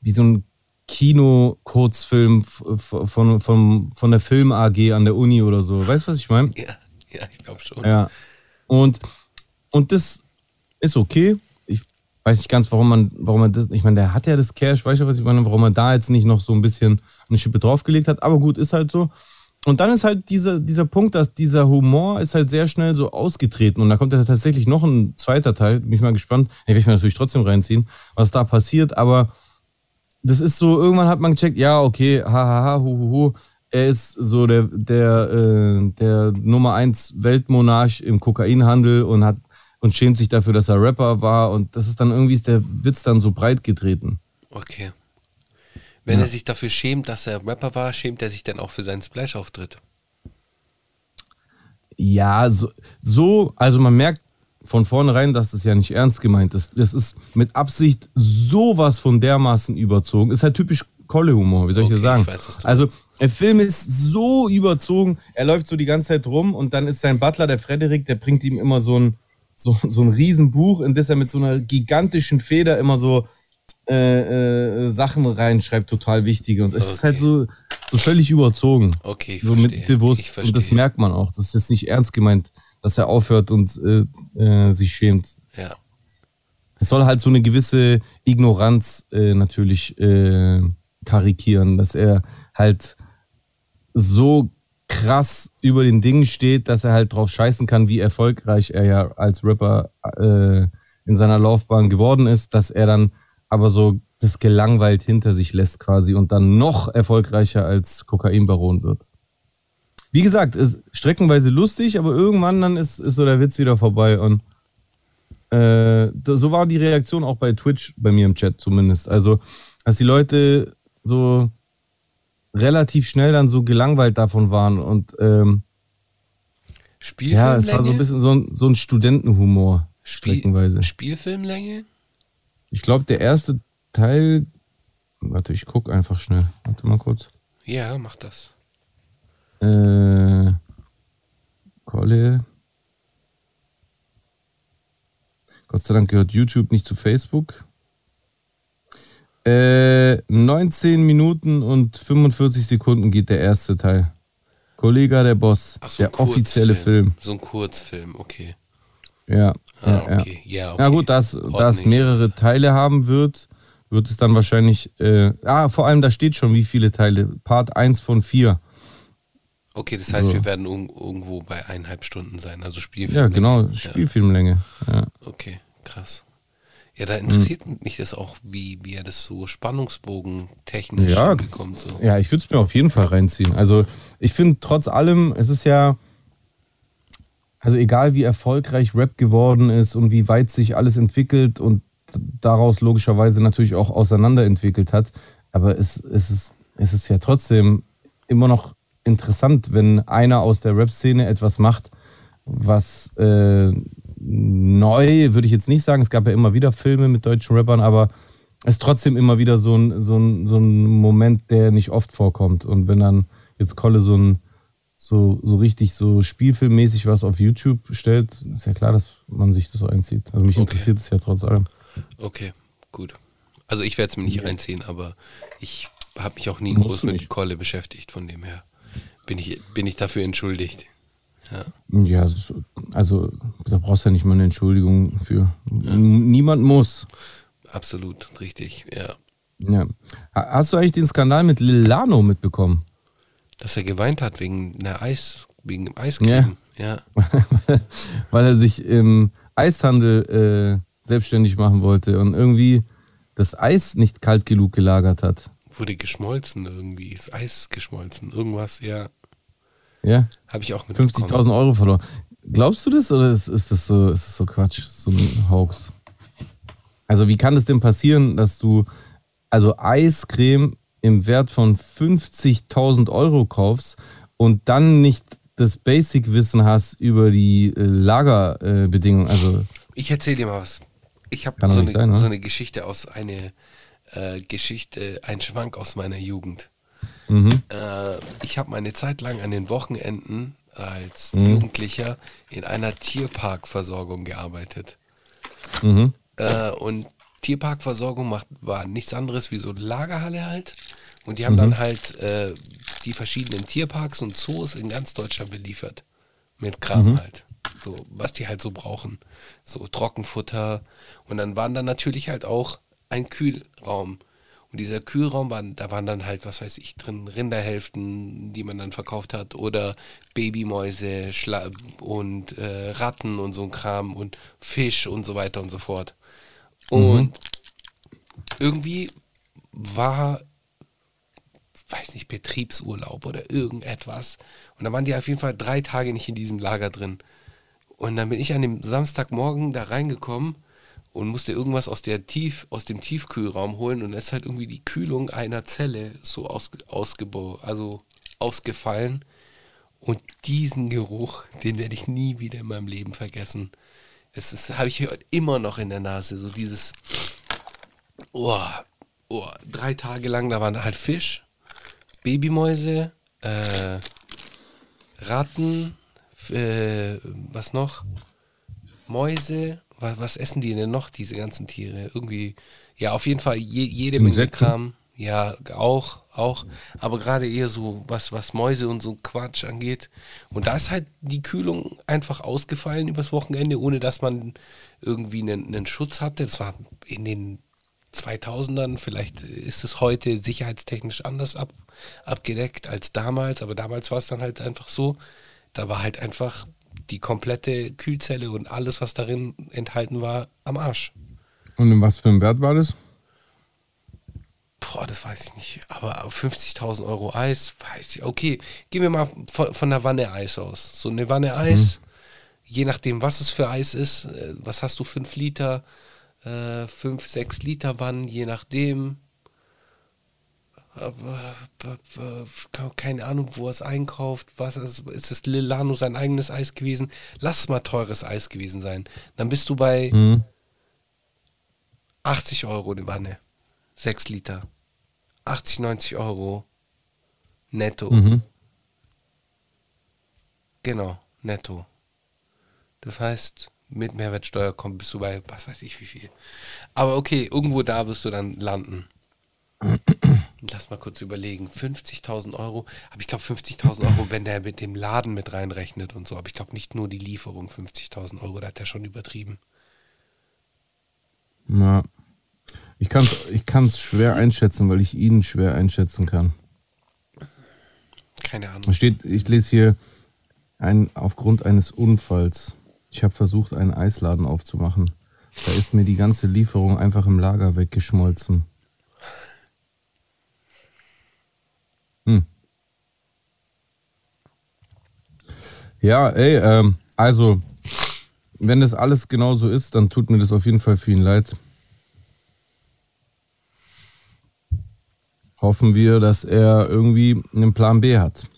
wie so ein Kino-Kurzfilm von, von, von, von der Film AG an der Uni oder so. Weißt du, was ich meine? Ja, ja, ich glaube schon. Ja. Und und das ist okay. Ich weiß nicht ganz, warum man, warum man das, ich meine, der hat ja das Cash, weißt du, was ich meine, warum man da jetzt nicht noch so ein bisschen eine Schippe draufgelegt hat. Aber gut, ist halt so. Und dann ist halt dieser, dieser Punkt, dass dieser Humor ist halt sehr schnell so ausgetreten. Und da kommt ja tatsächlich noch ein zweiter Teil. Bin ich mal gespannt. Ich werde mir natürlich trotzdem reinziehen, was da passiert. Aber das ist so, irgendwann hat man gecheckt, ja, okay, hahaha, hu, hu, hu. Er ist so der, der, äh, der Nummer 1 Weltmonarch im Kokainhandel und hat und schämt sich dafür, dass er Rapper war. Und das ist dann irgendwie ist der Witz dann so breit getreten. Okay. Wenn ja. er sich dafür schämt, dass er Rapper war, schämt er sich dann auch für seinen Splash-Auftritt? Ja, so, so, also man merkt von vornherein, dass das ja nicht ernst gemeint ist. Das ist mit Absicht sowas von dermaßen überzogen. Ist halt typisch Kolle-Humor, wie soll ich okay, das sagen? Ich weiß, also, der Film ist so überzogen, er läuft so die ganze Zeit rum und dann ist sein Butler, der Frederik, der bringt ihm immer so ein, so, so ein Riesenbuch, in das er mit so einer gigantischen Feder immer so äh, äh, Sachen reinschreibt, total wichtige. Und es okay. ist halt so, so völlig überzogen. Okay, ich so verstehe. mit bewusst. Und das merkt man auch. Das ist jetzt nicht ernst gemeint, dass er aufhört und äh, äh, sich schämt. Ja. Es soll halt so eine gewisse Ignoranz äh, natürlich äh, karikieren, dass er halt so krass über den Dingen steht, dass er halt drauf scheißen kann, wie erfolgreich er ja als Rapper äh, in seiner Laufbahn geworden ist, dass er dann aber so das gelangweilt hinter sich lässt quasi und dann noch erfolgreicher als Kokainbaron wird. Wie gesagt, ist streckenweise lustig, aber irgendwann dann ist, ist so der Witz wieder vorbei und äh, so war die Reaktion auch bei Twitch, bei mir im Chat zumindest. Also, dass die Leute so relativ schnell dann so gelangweilt davon waren und ähm, ja, es war so ein bisschen so ein, so ein Studentenhumor, streckenweise. Spielfilmlänge? Ich glaube, der erste Teil. Warte, ich gucke einfach schnell. Warte mal kurz. Ja, mach das. Äh. Kolle. Gott sei Dank gehört YouTube nicht zu Facebook. Äh, 19 Minuten und 45 Sekunden geht der erste Teil. Kollege der Boss, so, der offizielle Film. So ein Kurzfilm, okay. Ja, ah, ja, okay. Ja. Ja, okay. ja gut, dass das mehrere Teile haben wird, wird es dann wahrscheinlich. Äh, ah, vor allem da steht schon, wie viele Teile. Part 1 von 4. Okay, das heißt, so. wir werden irgendwo bei eineinhalb Stunden sein, also Spielfilmlänge. Ja, genau, Spielfilmlänge. Ja. Okay, krass. Ja, da interessiert mhm. mich das auch, wie, wie er das so Spannungsbogen technisch ja, bekommt. So. Ja, ich würde es mir auf jeden Fall reinziehen. Also ich finde trotz allem, es ist ja, also egal wie erfolgreich Rap geworden ist und wie weit sich alles entwickelt und daraus logischerweise natürlich auch auseinanderentwickelt hat, aber es, es, ist, es ist ja trotzdem immer noch interessant, wenn einer aus der Rap-Szene etwas macht, was äh, neu, würde ich jetzt nicht sagen. Es gab ja immer wieder Filme mit deutschen Rappern, aber es ist trotzdem immer wieder so ein, so ein, so ein Moment, der nicht oft vorkommt. Und wenn dann jetzt Kolle so ein so, so richtig so spielfilmmäßig was auf YouTube stellt, ist ja klar, dass man sich das so einzieht. Also mich okay. interessiert es ja trotz allem. Okay, gut. Also ich werde es mir nicht ja. reinziehen, aber ich habe mich auch nie groß mit. Kolle beschäftigt, von dem her bin ich, bin ich dafür entschuldigt. Ja, ja also da brauchst du ja nicht mal eine Entschuldigung für. Ja. Niemand muss. Absolut, richtig, ja. ja. Hast du eigentlich den Skandal mit Lilano mitbekommen? Dass er geweint hat wegen einer Eis, wegen dem Eiscreme. Ja. ja. Weil er sich im Eishandel äh, selbstständig machen wollte und irgendwie das Eis nicht kalt genug gelagert hat. Wurde geschmolzen irgendwie, ist Eis geschmolzen, irgendwas, ja. Ja. Habe ich auch mit 50.000 Euro verloren. Glaubst du das oder ist, ist, das so, ist das so Quatsch, so ein Hoax? Also, wie kann es denn passieren, dass du also Eiscreme im Wert von 50.000 Euro kaufst und dann nicht das Basic-Wissen hast über die äh, Lagerbedingungen? also, ich erzähle dir mal was. Ich habe so, ne? so, eine Geschichte aus einer äh, Geschichte, ein Schwank aus meiner Jugend. Mhm. Äh, ich habe meine Zeit lang an den Wochenenden als mhm. Jugendlicher in einer Tierparkversorgung gearbeitet. Mhm. Äh, und Tierparkversorgung macht, war nichts anderes wie so eine Lagerhalle halt. Und die haben dann mhm. halt äh, die verschiedenen Tierparks und Zoos in ganz Deutschland beliefert. Mit Kram mhm. halt. So, was die halt so brauchen. So Trockenfutter. Und dann waren dann natürlich halt auch ein Kühlraum und dieser Kühlraum, war, da waren dann halt, was weiß ich, drin Rinderhälften, die man dann verkauft hat, oder Babymäuse Schla und äh, Ratten und so ein Kram und Fisch und so weiter und so fort. Und mhm. irgendwie war, weiß nicht, Betriebsurlaub oder irgendetwas. Und da waren die auf jeden Fall drei Tage nicht in diesem Lager drin. Und dann bin ich an dem Samstagmorgen da reingekommen und musste irgendwas aus, der Tief, aus dem Tiefkühlraum holen und es ist halt irgendwie die Kühlung einer Zelle so aus, also ausgefallen. Und diesen Geruch, den werde ich nie wieder in meinem Leben vergessen. Das habe ich immer noch in der Nase, so dieses, oh, oh, drei Tage lang, da waren halt Fisch, Babymäuse, äh, Ratten, äh, was noch? Mäuse was, was, essen die denn noch, diese ganzen Tiere? Irgendwie, ja, auf jeden Fall je, jede Menge. Kram. Ja, auch, auch. Aber gerade eher so, was, was Mäuse und so Quatsch angeht. Und da ist halt die Kühlung einfach ausgefallen übers Wochenende, ohne dass man irgendwie einen, einen Schutz hatte. Das war in den 2000ern, vielleicht ist es heute sicherheitstechnisch anders ab, abgedeckt als damals, aber damals war es dann halt einfach so, da war halt einfach die komplette Kühlzelle und alles, was darin enthalten war, am Arsch. Und in was für einem Wert war das? Boah, das weiß ich nicht. Aber 50.000 Euro Eis, weiß ich. Okay, gehen wir mal von, von der Wanne Eis aus. So eine Wanne Eis, mhm. je nachdem, was es für Eis ist. Äh, was hast du? 5 Liter, 5, äh, 6 Liter Wannen, je nachdem. Keine Ahnung, wo er es einkauft. Was ist, ist es Lilano sein eigenes Eis gewesen? Lass mal teures Eis gewesen sein. Dann bist du bei mhm. 80 Euro die Wanne. 6 Liter. 80, 90 Euro netto. Mhm. Genau, netto. Das heißt, mit Mehrwertsteuer kommt bist du bei was weiß ich wie viel. Aber okay, irgendwo da wirst du dann landen. Lass mal kurz überlegen. 50.000 Euro. Aber ich glaube 50.000 Euro, wenn der mit dem Laden mit reinrechnet und so. Aber ich glaube nicht nur die Lieferung 50.000 Euro. Da hat er schon übertrieben. Na, ich kann es ich kann's schwer einschätzen, weil ich ihn schwer einschätzen kann. Keine Ahnung. Steht, ich lese hier, ein, aufgrund eines Unfalls. Ich habe versucht, einen Eisladen aufzumachen. Da ist mir die ganze Lieferung einfach im Lager weggeschmolzen. Hm. Ja, ey, ähm, also, wenn das alles genauso ist, dann tut mir das auf jeden Fall für ihn leid. Hoffen wir, dass er irgendwie einen Plan B hat.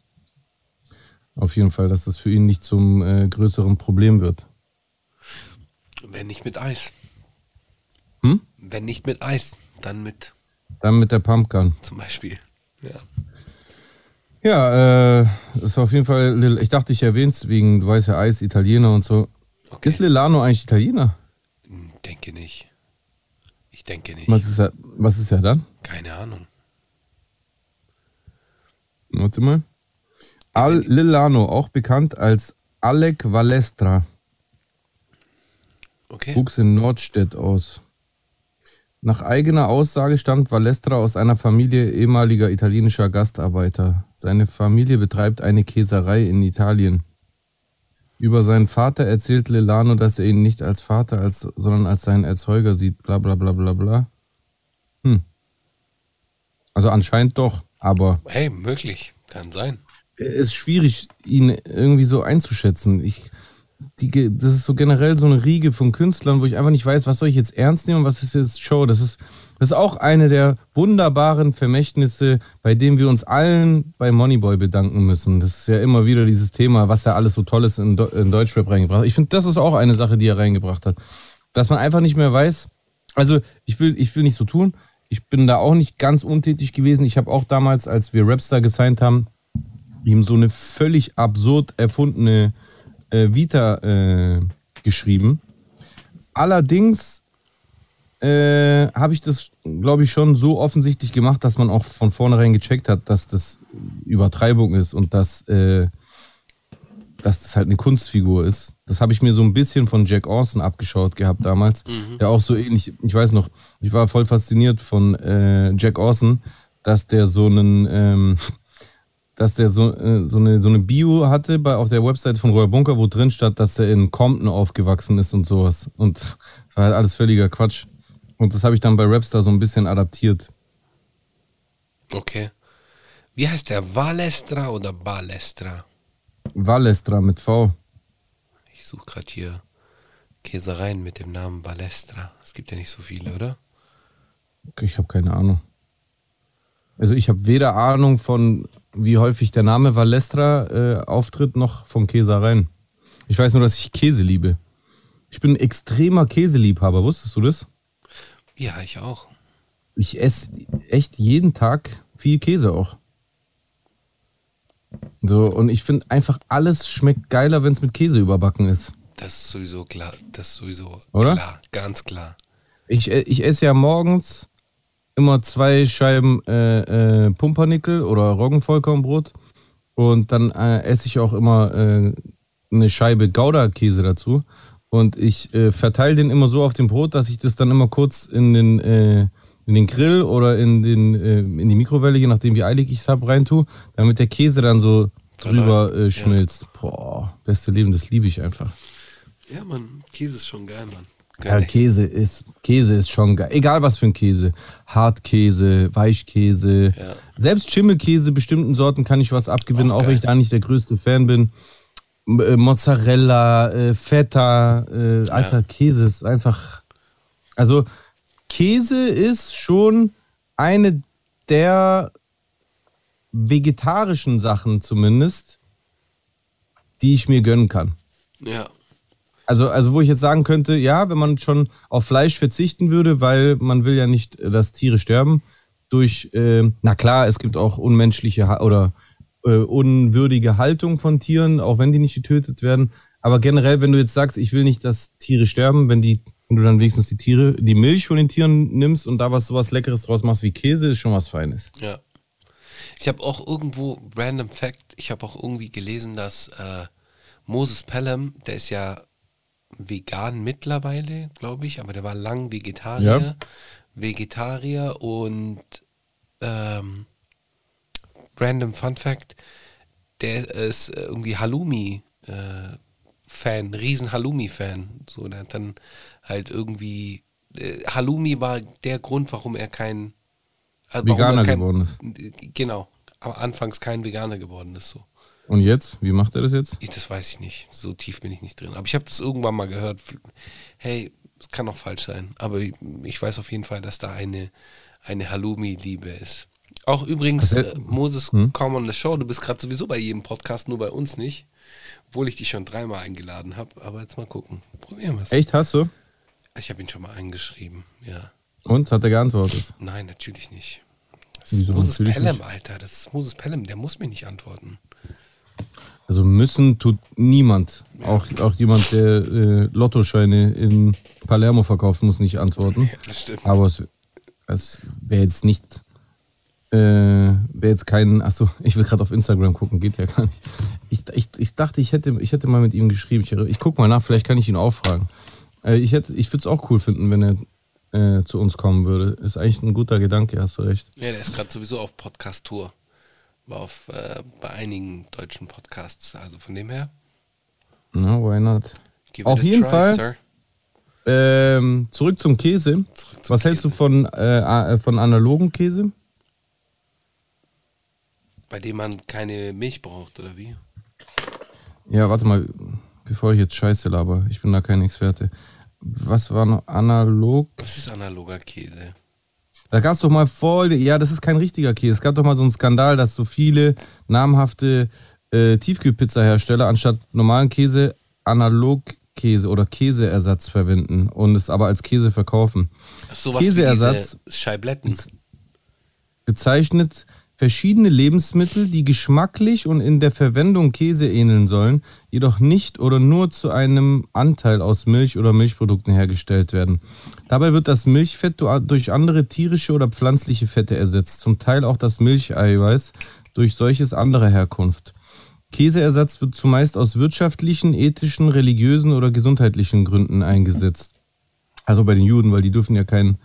Auf jeden Fall, dass das für ihn nicht zum äh, größeren Problem wird. Wenn nicht mit Eis. Hm? Wenn nicht mit Eis, dann mit. Dann mit der Pumpgun. Zum Beispiel. Ja. Ja, äh, das war auf jeden Fall, ich dachte, ich erwähne es wegen, du weißt ja, Eis, Italiener und so. Okay. Ist Lilano eigentlich Italiener? Hm, denke nicht. Ich denke nicht. Was ist er, was ist er dann? Keine Ahnung. Warte mal. Al Lilano, auch bekannt als Alec Valestra. Okay. Wuchs in Nordstedt aus. Nach eigener Aussage stammt Valestra aus einer Familie ehemaliger italienischer Gastarbeiter. Seine Familie betreibt eine Käserei in Italien. Über seinen Vater erzählt Lelano, dass er ihn nicht als Vater, als, sondern als seinen Erzeuger sieht. Bla bla bla bla bla. Hm. Also anscheinend doch, aber. Hey, möglich. Kann sein. Es ist schwierig, ihn irgendwie so einzuschätzen. Ich, die, das ist so generell so eine Riege von Künstlern, wo ich einfach nicht weiß, was soll ich jetzt ernst nehmen und was ist jetzt Show. Das ist, das ist auch eine der wunderbaren Vermächtnisse, bei dem wir uns allen bei Moneyboy bedanken müssen. Das ist ja immer wieder dieses Thema, was er alles so Tolles in, in Deutschrap reingebracht hat. Ich finde, das ist auch eine Sache, die er reingebracht hat. Dass man einfach nicht mehr weiß, also ich will, ich will nicht so tun, ich bin da auch nicht ganz untätig gewesen. Ich habe auch damals, als wir Rapstar gesigned haben, ihm so eine völlig absurd erfundene äh, Vita äh, geschrieben. Allerdings äh, habe ich das, glaube ich, schon so offensichtlich gemacht, dass man auch von vornherein gecheckt hat, dass das Übertreibung ist und dass, äh, dass das halt eine Kunstfigur ist. Das habe ich mir so ein bisschen von Jack Orson abgeschaut gehabt damals, mhm. der auch so ähnlich, ich weiß noch, ich war voll fasziniert von äh, Jack Orson, dass der so einen, ähm, dass der so, äh, so, eine, so eine Bio hatte bei, auf der Website von Royal Bunker, wo drin stand, dass er in Compton aufgewachsen ist und sowas. Und das war halt alles völliger Quatsch. Und das habe ich dann bei Rapstar so ein bisschen adaptiert. Okay. Wie heißt der? Valestra oder Balestra? Valestra mit V. Ich suche gerade hier Käsereien mit dem Namen Balestra. Es gibt ja nicht so viele, oder? Ich habe keine Ahnung. Also ich habe weder Ahnung von, wie häufig der Name Valestra äh, auftritt, noch von Käsereien. Ich weiß nur, dass ich Käse liebe. Ich bin ein extremer Käseliebhaber, wusstest du das? Ja, ich auch. Ich esse echt jeden Tag viel Käse auch. So, und ich finde einfach, alles schmeckt geiler, wenn es mit Käse überbacken ist. Das ist sowieso klar. Das ist sowieso Oder? klar. Ganz klar. Ich, äh, ich esse ja morgens immer zwei Scheiben äh, äh, Pumpernickel oder Roggenvollkornbrot. Und dann äh, esse ich auch immer äh, eine Scheibe Gouda-Käse dazu. Und ich äh, verteile den immer so auf dem Brot, dass ich das dann immer kurz in den, äh, in den Grill oder in, den, in die Mikrowelle, je nachdem wie eilig ich es habe, reintue, damit der Käse dann so drüber schmilzt. Ja. Boah, beste Leben, das liebe ich einfach. Ja, Mann, Käse ist schon geil, Mann. Ja, Käse ist, Käse ist schon geil. Egal was für ein Käse. Hartkäse, Weichkäse. Ja. Selbst Schimmelkäse, bestimmten Sorten kann ich was abgewinnen, auch, auch wenn ich da nicht der größte Fan bin. Äh, Mozzarella, äh, Feta, äh, alter ja. Käse ist einfach. Also, Käse ist schon eine der vegetarischen Sachen zumindest, die ich mir gönnen kann. Ja. Also, also wo ich jetzt sagen könnte, ja, wenn man schon auf Fleisch verzichten würde, weil man will ja nicht, äh, dass Tiere sterben, durch, äh, na klar, es gibt auch unmenschliche oder äh, unwürdige Haltung von Tieren, auch wenn die nicht getötet werden. Aber generell, wenn du jetzt sagst, ich will nicht, dass Tiere sterben, wenn die, wenn du dann wenigstens die Tiere, die Milch von den Tieren nimmst und da was sowas Leckeres draus machst wie Käse, ist schon was Feines. Ja. Ich habe auch irgendwo, random Fact, ich habe auch irgendwie gelesen, dass äh, Moses Pelham, der ist ja vegan mittlerweile, glaube ich, aber der war lang Vegetarier. Ja. Vegetarier und ähm, random Fun Fact, der ist irgendwie Halloumi äh, Fan, riesen Halloumi Fan. So, der hat dann halt irgendwie äh, Halloumi war der Grund, warum er kein äh, Veganer er kein, geworden ist. Genau, aber anfangs kein Veganer geworden ist so. Und jetzt? Wie macht er das jetzt? Ich, das weiß ich nicht. So tief bin ich nicht drin. Aber ich habe das irgendwann mal gehört. Hey, es kann auch falsch sein. Aber ich, ich, weiß auf jeden Fall, dass da eine, eine Halloumi-Liebe ist. Auch übrigens, äh, Moses, hm? komm on the show. Du bist gerade sowieso bei jedem Podcast, nur bei uns nicht. Obwohl ich dich schon dreimal eingeladen habe. Aber jetzt mal gucken. Probieren wir es. Echt, hast du? Ich habe ihn schon mal eingeschrieben, ja. Und? Hat er geantwortet? Nein, natürlich nicht. Das ist Wieso Moses Pelham, Alter. Das ist Moses Pelham. Der muss mir nicht antworten. Also müssen tut niemand. Auch, auch jemand, der äh, Lottoscheine in Palermo verkauft, muss nicht antworten. Ja, das stimmt. Aber es, es wäre jetzt nicht, äh, wäre jetzt kein, achso, ich will gerade auf Instagram gucken, geht ja gar nicht. Ich, ich, ich dachte, ich hätte, ich hätte mal mit ihm geschrieben. Ich, ich gucke mal nach, vielleicht kann ich ihn auch fragen. Äh, ich ich würde es auch cool finden, wenn er äh, zu uns kommen würde. Ist eigentlich ein guter Gedanke, hast du recht. Ja, der ist gerade sowieso auf Podcast-Tour war auf, äh, bei einigen deutschen Podcasts. Also von dem her. No, why not? Auf jeden try, Fall. Ähm, zurück zum Käse. Zurück zum Was Käse. hältst du von, äh, äh, von analogen Käse? Bei dem man keine Milch braucht, oder wie? Ja, warte mal, bevor ich jetzt Scheiße laber. Ich bin da kein Experte. Was war noch analog? Was ist analoger Käse? Da gab es doch mal voll, ja, das ist kein richtiger Käse. Es gab doch mal so einen Skandal, dass so viele namhafte äh, Tiefkühlpizza-Hersteller anstatt normalen Käse Analogkäse oder Käseersatz verwenden und es aber als Käse verkaufen. Ach, sowas Käseersatz Scheibletten. bezeichnet verschiedene Lebensmittel, die geschmacklich und in der Verwendung Käse ähneln sollen, jedoch nicht oder nur zu einem Anteil aus Milch oder Milchprodukten hergestellt werden. Dabei wird das Milchfett durch andere tierische oder pflanzliche Fette ersetzt, zum Teil auch das Milcheiweiß durch solches anderer Herkunft. Käseersatz wird zumeist aus wirtschaftlichen, ethischen, religiösen oder gesundheitlichen Gründen eingesetzt. Also bei den Juden, weil die dürfen ja kein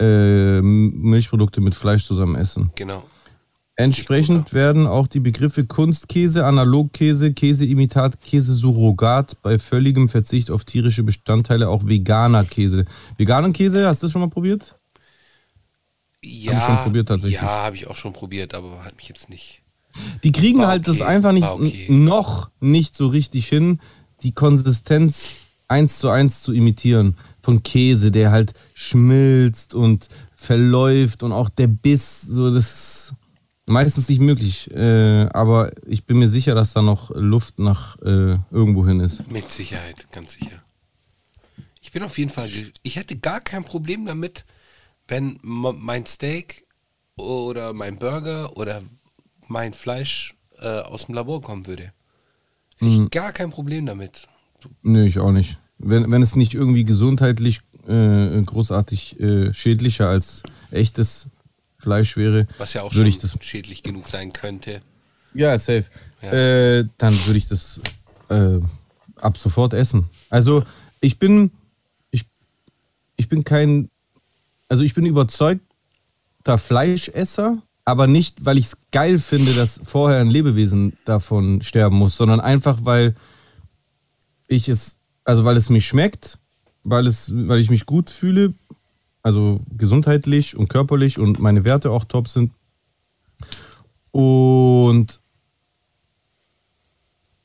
äh, Milchprodukte mit Fleisch zusammen essen. Genau. Entsprechend werden auch die Begriffe Kunstkäse, Analogkäse, Käseimitat, Käsesurrogat bei völligem Verzicht auf tierische Bestandteile auch veganer Käse. Veganen Käse, hast du das schon mal probiert? Ja, hab ich schon probiert tatsächlich. Ja, habe ich auch schon probiert, aber hat mich jetzt nicht. Die kriegen War halt okay. das einfach nicht okay. noch nicht so richtig hin, die Konsistenz eins zu eins zu imitieren von Käse, der halt schmilzt und verläuft und auch der Biss, so das meistens nicht möglich. Äh, aber ich bin mir sicher, dass da noch Luft nach äh, irgendwo hin ist. Mit Sicherheit, ganz sicher. Ich bin auf jeden Fall, ich hätte gar kein Problem damit, wenn mein Steak oder mein Burger oder mein Fleisch äh, aus dem Labor kommen würde. Hätte ich mhm. gar kein Problem damit. Nö, ich auch nicht. Wenn, wenn es nicht irgendwie gesundheitlich äh, großartig äh, schädlicher als echtes Fleisch wäre. Was ja auch schon ich das, schädlich genug sein könnte. Ja, safe. Ja. Äh, dann würde ich das äh, ab sofort essen. Also ich bin, ich, ich bin kein, also ich bin überzeugter Fleischesser, aber nicht, weil ich es geil finde, dass vorher ein Lebewesen davon sterben muss, sondern einfach, weil ich es, also weil es mich schmeckt, weil es, weil ich mich gut fühle also gesundheitlich und körperlich und meine Werte auch top sind. Und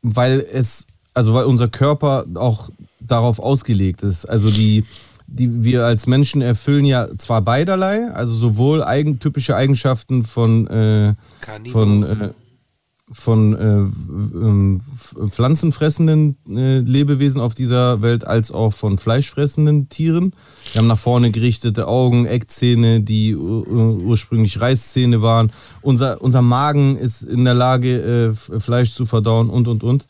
weil es, also weil unser Körper auch darauf ausgelegt ist. Also die, die wir als Menschen erfüllen ja zwar beiderlei, also sowohl eigen, typische Eigenschaften von, äh, von, äh, von äh, pflanzenfressenden äh, Lebewesen auf dieser Welt als auch von fleischfressenden Tieren. Wir haben nach vorne gerichtete Augen, Eckzähne, die ursprünglich Reißzähne waren. Unser, unser Magen ist in der Lage, äh, Fleisch zu verdauen und, und, und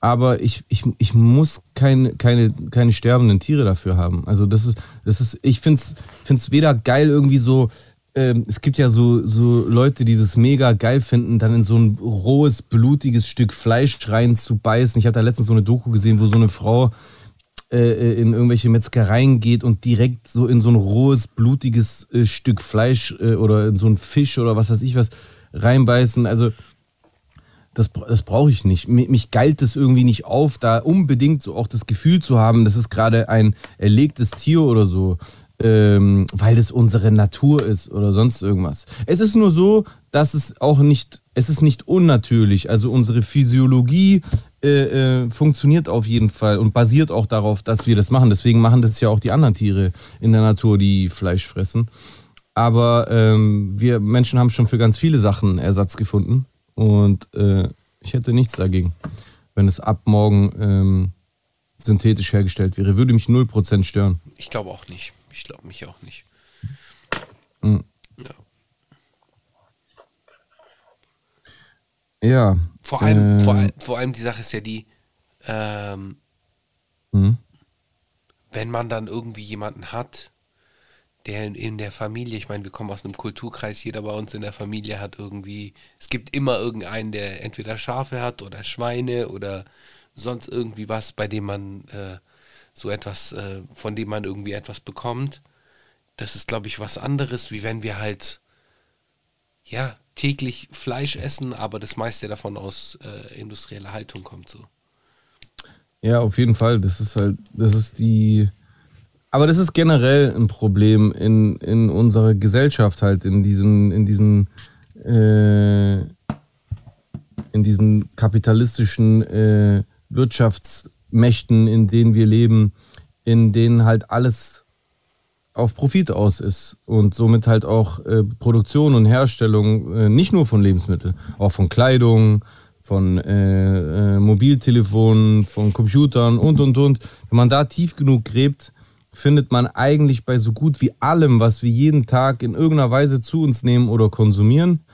aber ich, ich, ich muss kein, keine, keine sterbenden Tiere dafür haben. Also das ist, das ist ich finde es weder geil irgendwie so, ähm, es gibt ja so, so Leute, die das mega geil finden, dann in so ein rohes, blutiges Stück Fleisch rein zu beißen. Ich hatte da letztens so eine Doku gesehen, wo so eine Frau äh, äh, in irgendwelche Metzgereien geht und direkt so in so ein rohes, blutiges äh, Stück Fleisch äh, oder in so ein Fisch oder was weiß ich was reinbeißen. Also das, das brauche ich nicht. Mich, mich geilt es irgendwie nicht auf, da unbedingt so auch das Gefühl zu haben, das ist gerade ein erlegtes Tier oder so, ähm, weil das unsere Natur ist oder sonst irgendwas. Es ist nur so, dass es auch nicht, es ist nicht unnatürlich. Also unsere Physiologie äh, äh, funktioniert auf jeden Fall und basiert auch darauf, dass wir das machen. Deswegen machen das ja auch die anderen Tiere in der Natur, die Fleisch fressen. Aber ähm, wir Menschen haben schon für ganz viele Sachen Ersatz gefunden. Und äh, ich hätte nichts dagegen, wenn es ab morgen ähm, synthetisch hergestellt wäre. Würde mich 0% stören. Ich glaube auch nicht. Ich glaube mich auch nicht. Mhm. Ja. Ja. Vor allem, äh, vor, vor, allem die Sache ist ja die, ähm, mhm. wenn man dann irgendwie jemanden hat, der in, in, der Familie, ich meine, wir kommen aus einem Kulturkreis, jeder bei uns in der Familie hat irgendwie, es gibt immer irgendeinen, der entweder Schafe hat oder Schweine oder sonst irgendwie was, bei dem man äh, so etwas, äh, von dem man irgendwie etwas bekommt. Das ist, glaube ich, was anderes, wie wenn wir halt, ja, täglich Fleisch essen, aber das meiste davon aus äh, industrieller Haltung kommt so. Ja, auf jeden Fall. Das ist halt, das ist die, aber das ist generell ein Problem in, in unserer Gesellschaft halt, in diesen, in diesen, äh, in diesen kapitalistischen äh, Wirtschaftsmächten, in denen wir leben, in denen halt alles auf Profit aus ist und somit halt auch äh, Produktion und Herstellung äh, nicht nur von Lebensmitteln, auch von Kleidung, von äh, äh Mobiltelefonen, von Computern und und und. Wenn man da tief genug gräbt, findet man eigentlich bei so gut wie allem, was wir jeden Tag in irgendeiner Weise zu uns nehmen oder konsumieren,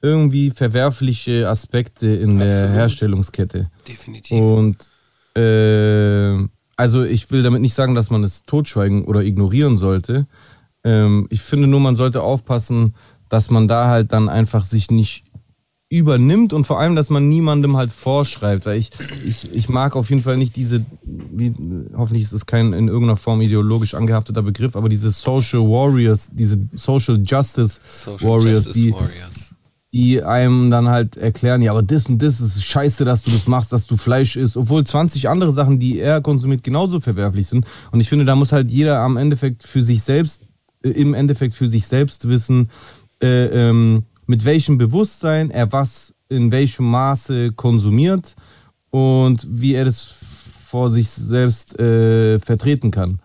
irgendwie verwerfliche Aspekte in Absolut. der Herstellungskette. Definitiv. Und äh, also ich will damit nicht sagen, dass man es totschweigen oder ignorieren sollte. Ähm, ich finde nur, man sollte aufpassen, dass man da halt dann einfach sich nicht übernimmt und vor allem, dass man niemandem halt vorschreibt. Weil ich, ich, ich mag auf jeden Fall nicht diese, wie, hoffentlich ist es kein in irgendeiner Form ideologisch angehafteter Begriff, aber diese Social Warriors, diese Social Justice Social Warriors, Justice die, Warriors. Die einem dann halt erklären, ja, aber das und das ist scheiße, dass du das machst, dass du Fleisch isst, obwohl 20 andere Sachen, die er konsumiert, genauso verwerflich sind. Und ich finde, da muss halt jeder am Endeffekt für sich selbst, äh, im Endeffekt für sich selbst wissen, äh, ähm, mit welchem Bewusstsein er was in welchem Maße konsumiert und wie er das vor sich selbst äh, vertreten kann.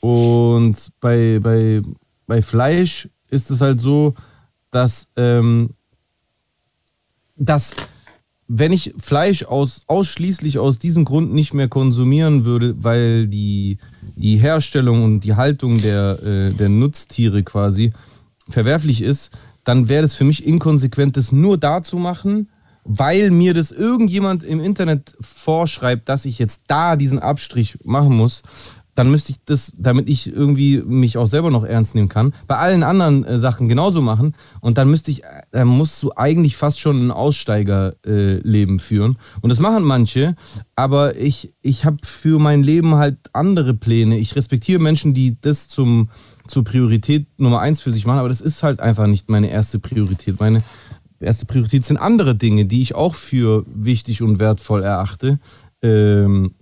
Und bei, bei, bei Fleisch ist es halt so, dass, ähm, dass wenn ich Fleisch aus, ausschließlich aus diesem Grund nicht mehr konsumieren würde, weil die, die Herstellung und die Haltung der, äh, der Nutztiere quasi verwerflich ist, dann wäre es für mich inkonsequent, das nur da zu machen, weil mir das irgendjemand im Internet vorschreibt, dass ich jetzt da diesen Abstrich machen muss. Dann müsste ich das, damit ich irgendwie mich auch selber noch ernst nehmen kann, bei allen anderen äh, Sachen genauso machen. Und dann müsste ich, äh, musst du eigentlich fast schon ein Aussteigerleben äh, führen. Und das machen manche, aber ich, ich habe für mein Leben halt andere Pläne. Ich respektiere Menschen, die das zum, zur Priorität Nummer eins für sich machen, aber das ist halt einfach nicht meine erste Priorität. Meine erste Priorität sind andere Dinge, die ich auch für wichtig und wertvoll erachte. Ähm,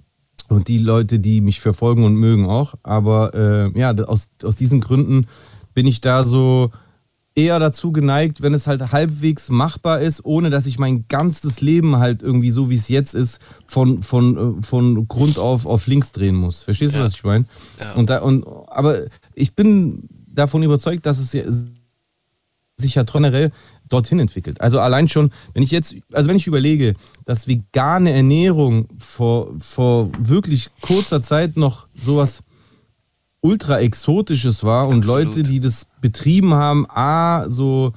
und die Leute, die mich verfolgen und mögen auch. Aber äh, ja, aus, aus diesen Gründen bin ich da so eher dazu geneigt, wenn es halt halbwegs machbar ist, ohne dass ich mein ganzes Leben halt irgendwie so wie es jetzt ist, von, von, äh, von Grund auf auf links drehen muss. Verstehst du, was ich meine? Ja. Und da, und, aber ich bin davon überzeugt, dass es sich ja generell dorthin entwickelt. Also allein schon, wenn ich jetzt, also wenn ich überlege, dass vegane Ernährung vor, vor wirklich kurzer Zeit noch sowas ultra exotisches war und Absolut. Leute, die das betrieben haben, a so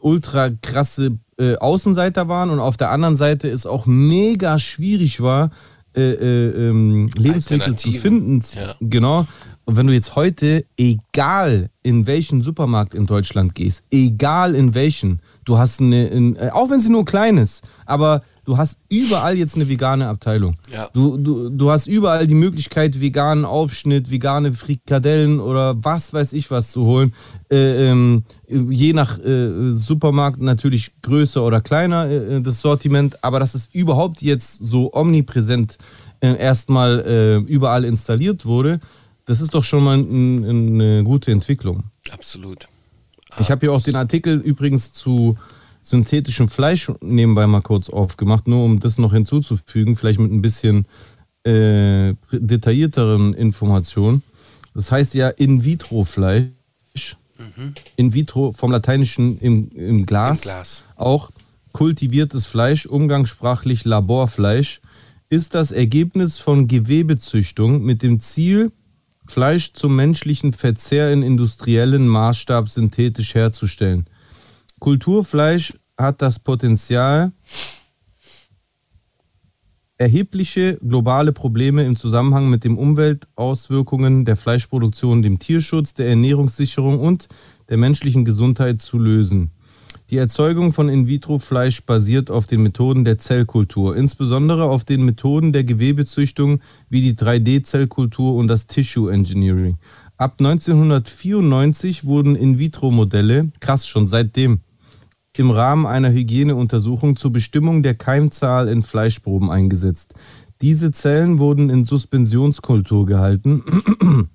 ultra krasse äh, Außenseiter waren und auf der anderen Seite es auch mega schwierig war, äh, äh, ähm, Lebensmittel zu finden. Ja. Genau. Und wenn du jetzt heute, egal in welchen Supermarkt in Deutschland gehst, egal in welchen, du hast eine, in, äh, auch wenn sie nur klein ist, aber du hast überall jetzt eine vegane Abteilung. Ja. Du, du, du hast überall die Möglichkeit, veganen Aufschnitt, vegane Frikadellen oder was weiß ich was zu holen. Äh, ähm, je nach äh, Supermarkt natürlich größer oder kleiner äh, das Sortiment, aber dass es überhaupt jetzt so omnipräsent äh, erstmal äh, überall installiert wurde, das ist doch schon mal ein, eine gute Entwicklung. Absolut. Ich habe hier auch den Artikel übrigens zu synthetischem Fleisch nebenbei mal kurz aufgemacht, nur um das noch hinzuzufügen, vielleicht mit ein bisschen äh, detaillierteren Informationen. Das heißt ja In-vitro-Fleisch. Mhm. In vitro vom Lateinischen im, im, Glas, Im Glas. Auch kultiviertes Fleisch, umgangssprachlich Laborfleisch, ist das Ergebnis von Gewebezüchtung mit dem Ziel, Fleisch zum menschlichen Verzehr in industriellen Maßstab synthetisch herzustellen. Kulturfleisch hat das Potenzial, erhebliche globale Probleme im Zusammenhang mit den Umweltauswirkungen der Fleischproduktion, dem Tierschutz, der Ernährungssicherung und der menschlichen Gesundheit zu lösen. Die Erzeugung von In-vitro-Fleisch basiert auf den Methoden der Zellkultur, insbesondere auf den Methoden der Gewebezüchtung wie die 3D-Zellkultur und das Tissue Engineering. Ab 1994 wurden In-vitro-Modelle, krass schon seitdem, im Rahmen einer Hygieneuntersuchung zur Bestimmung der Keimzahl in Fleischproben eingesetzt. Diese Zellen wurden in Suspensionskultur gehalten.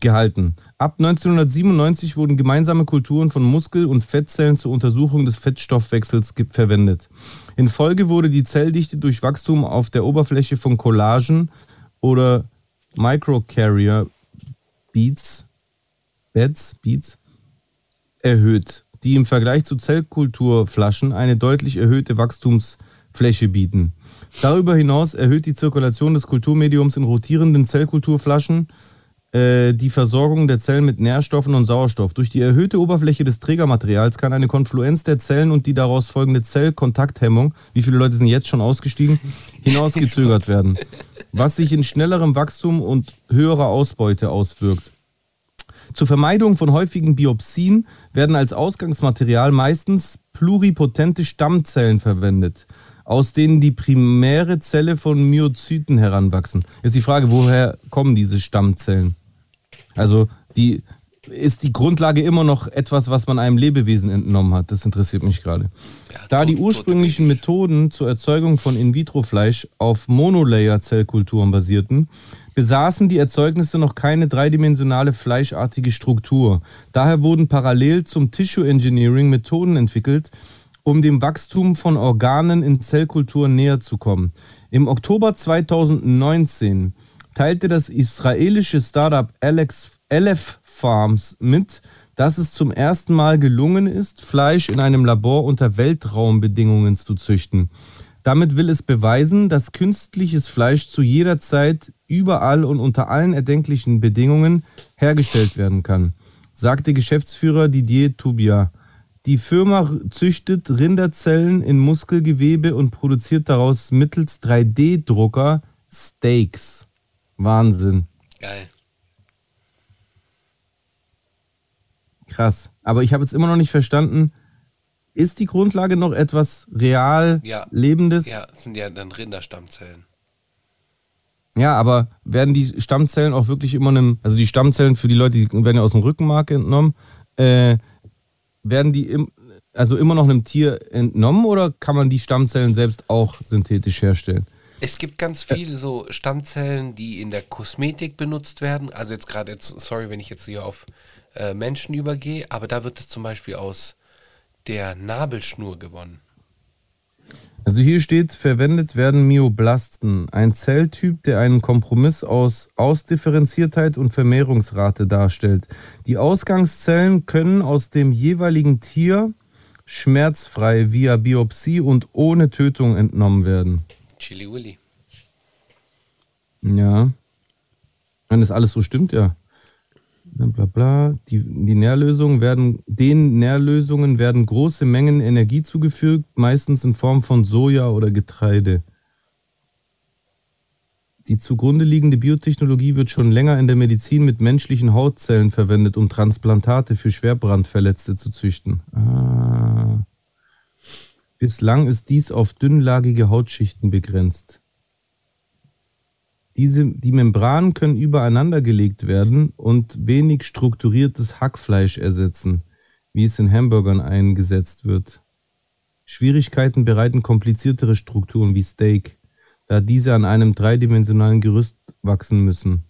Gehalten. Ab 1997 wurden gemeinsame Kulturen von Muskel- und Fettzellen zur Untersuchung des Fettstoffwechsels verwendet. In Folge wurde die Zelldichte durch Wachstum auf der Oberfläche von Collagen oder Microcarrier Beats, Beds, Beats erhöht, die im Vergleich zu Zellkulturflaschen eine deutlich erhöhte Wachstumsfläche bieten. Darüber hinaus erhöht die Zirkulation des Kulturmediums in rotierenden Zellkulturflaschen die Versorgung der Zellen mit Nährstoffen und Sauerstoff. Durch die erhöhte Oberfläche des Trägermaterials kann eine Konfluenz der Zellen und die daraus folgende Zellkontakthemmung, wie viele Leute sind jetzt schon ausgestiegen, hinausgezögert werden, was sich in schnellerem Wachstum und höherer Ausbeute auswirkt. Zur Vermeidung von häufigen Biopsien werden als Ausgangsmaterial meistens pluripotente Stammzellen verwendet aus denen die primäre Zelle von Myozyten heranwachsen. Ist die Frage, woher kommen diese Stammzellen? Also die ist die Grundlage immer noch etwas, was man einem Lebewesen entnommen hat. Das interessiert mich gerade. Ja, da die ursprünglichen Methoden zur Erzeugung von In-vitro-Fleisch auf Monolayer-Zellkulturen basierten, besaßen die Erzeugnisse noch keine dreidimensionale fleischartige Struktur. Daher wurden parallel zum Tissue Engineering Methoden entwickelt, um dem Wachstum von Organen in Zellkulturen näher zu kommen. Im Oktober 2019 teilte das israelische Startup Aleph Farms mit, dass es zum ersten Mal gelungen ist, Fleisch in einem Labor unter Weltraumbedingungen zu züchten. Damit will es beweisen, dass künstliches Fleisch zu jeder Zeit, überall und unter allen erdenklichen Bedingungen hergestellt werden kann, sagte Geschäftsführer Didier Toubia. Die Firma züchtet Rinderzellen in Muskelgewebe und produziert daraus mittels 3D-Drucker Steaks. Wahnsinn. Geil. Krass. Aber ich habe jetzt immer noch nicht verstanden, ist die Grundlage noch etwas real ja. Lebendes? Ja, sind ja dann Rinderstammzellen. Ja, aber werden die Stammzellen auch wirklich immer einem, also die Stammzellen für die Leute, die werden ja aus dem Rückenmark entnommen, äh, werden die im, also immer noch einem Tier entnommen oder kann man die Stammzellen selbst auch synthetisch herstellen? Es gibt ganz viele so Stammzellen, die in der Kosmetik benutzt werden. Also jetzt gerade jetzt, sorry, wenn ich jetzt hier auf äh, Menschen übergehe, aber da wird es zum Beispiel aus der Nabelschnur gewonnen. Also hier steht, verwendet werden Myoblasten, ein Zelltyp, der einen Kompromiss aus Ausdifferenziertheit und Vermehrungsrate darstellt. Die Ausgangszellen können aus dem jeweiligen Tier schmerzfrei via Biopsie und ohne Tötung entnommen werden. Chili Willy. Ja. Wenn das alles so stimmt, ja. Bla bla. Die, die Nährlösungen werden, den Nährlösungen werden große Mengen Energie zugefügt, meistens in Form von Soja oder Getreide. Die zugrunde liegende Biotechnologie wird schon länger in der Medizin mit menschlichen Hautzellen verwendet, um Transplantate für Schwerbrandverletzte zu züchten. Ah. Bislang ist dies auf dünnlagige Hautschichten begrenzt. Diese, die Membranen können übereinander gelegt werden und wenig strukturiertes Hackfleisch ersetzen, wie es in Hamburgern eingesetzt wird. Schwierigkeiten bereiten kompliziertere Strukturen wie Steak, da diese an einem dreidimensionalen Gerüst wachsen müssen.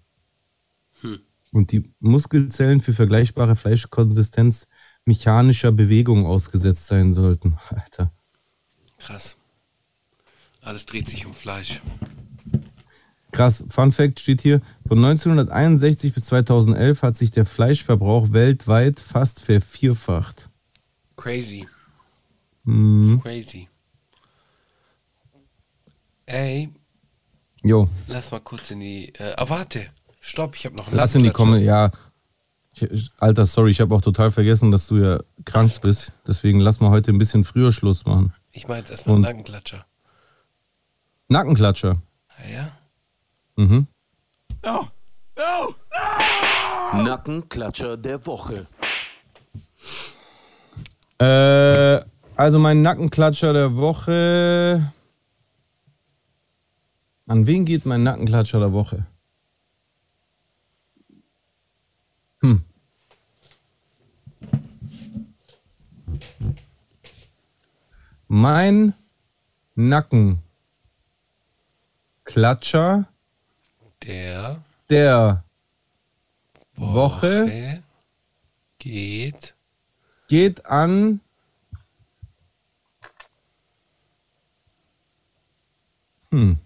Hm. Und die Muskelzellen für vergleichbare Fleischkonsistenz mechanischer Bewegung ausgesetzt sein sollten. Alter. Krass. Alles dreht sich um Fleisch. Krass, Fun Fact steht hier, von 1961 bis 2011 hat sich der Fleischverbrauch weltweit fast vervierfacht. Crazy. Mhm. Crazy. Ey. Jo. Lass mal kurz in die. Äh, oh, warte. Stopp, ich habe noch einen Lass in die Kommentare. Ja. Ich, Alter, sorry, ich habe auch total vergessen, dass du ja krank bist. Deswegen lass mal heute ein bisschen früher Schluss machen. Ich mache jetzt erstmal Nackenklatscher. Nackenklatscher? Ja, ja. Mhm. No. No. No. Nackenklatscher der Woche. Äh, also mein Nackenklatscher der Woche. An wen geht mein Nackenklatscher der Woche? Hm. Mein Nackenklatscher der, der Woche, Woche geht, geht an Hm.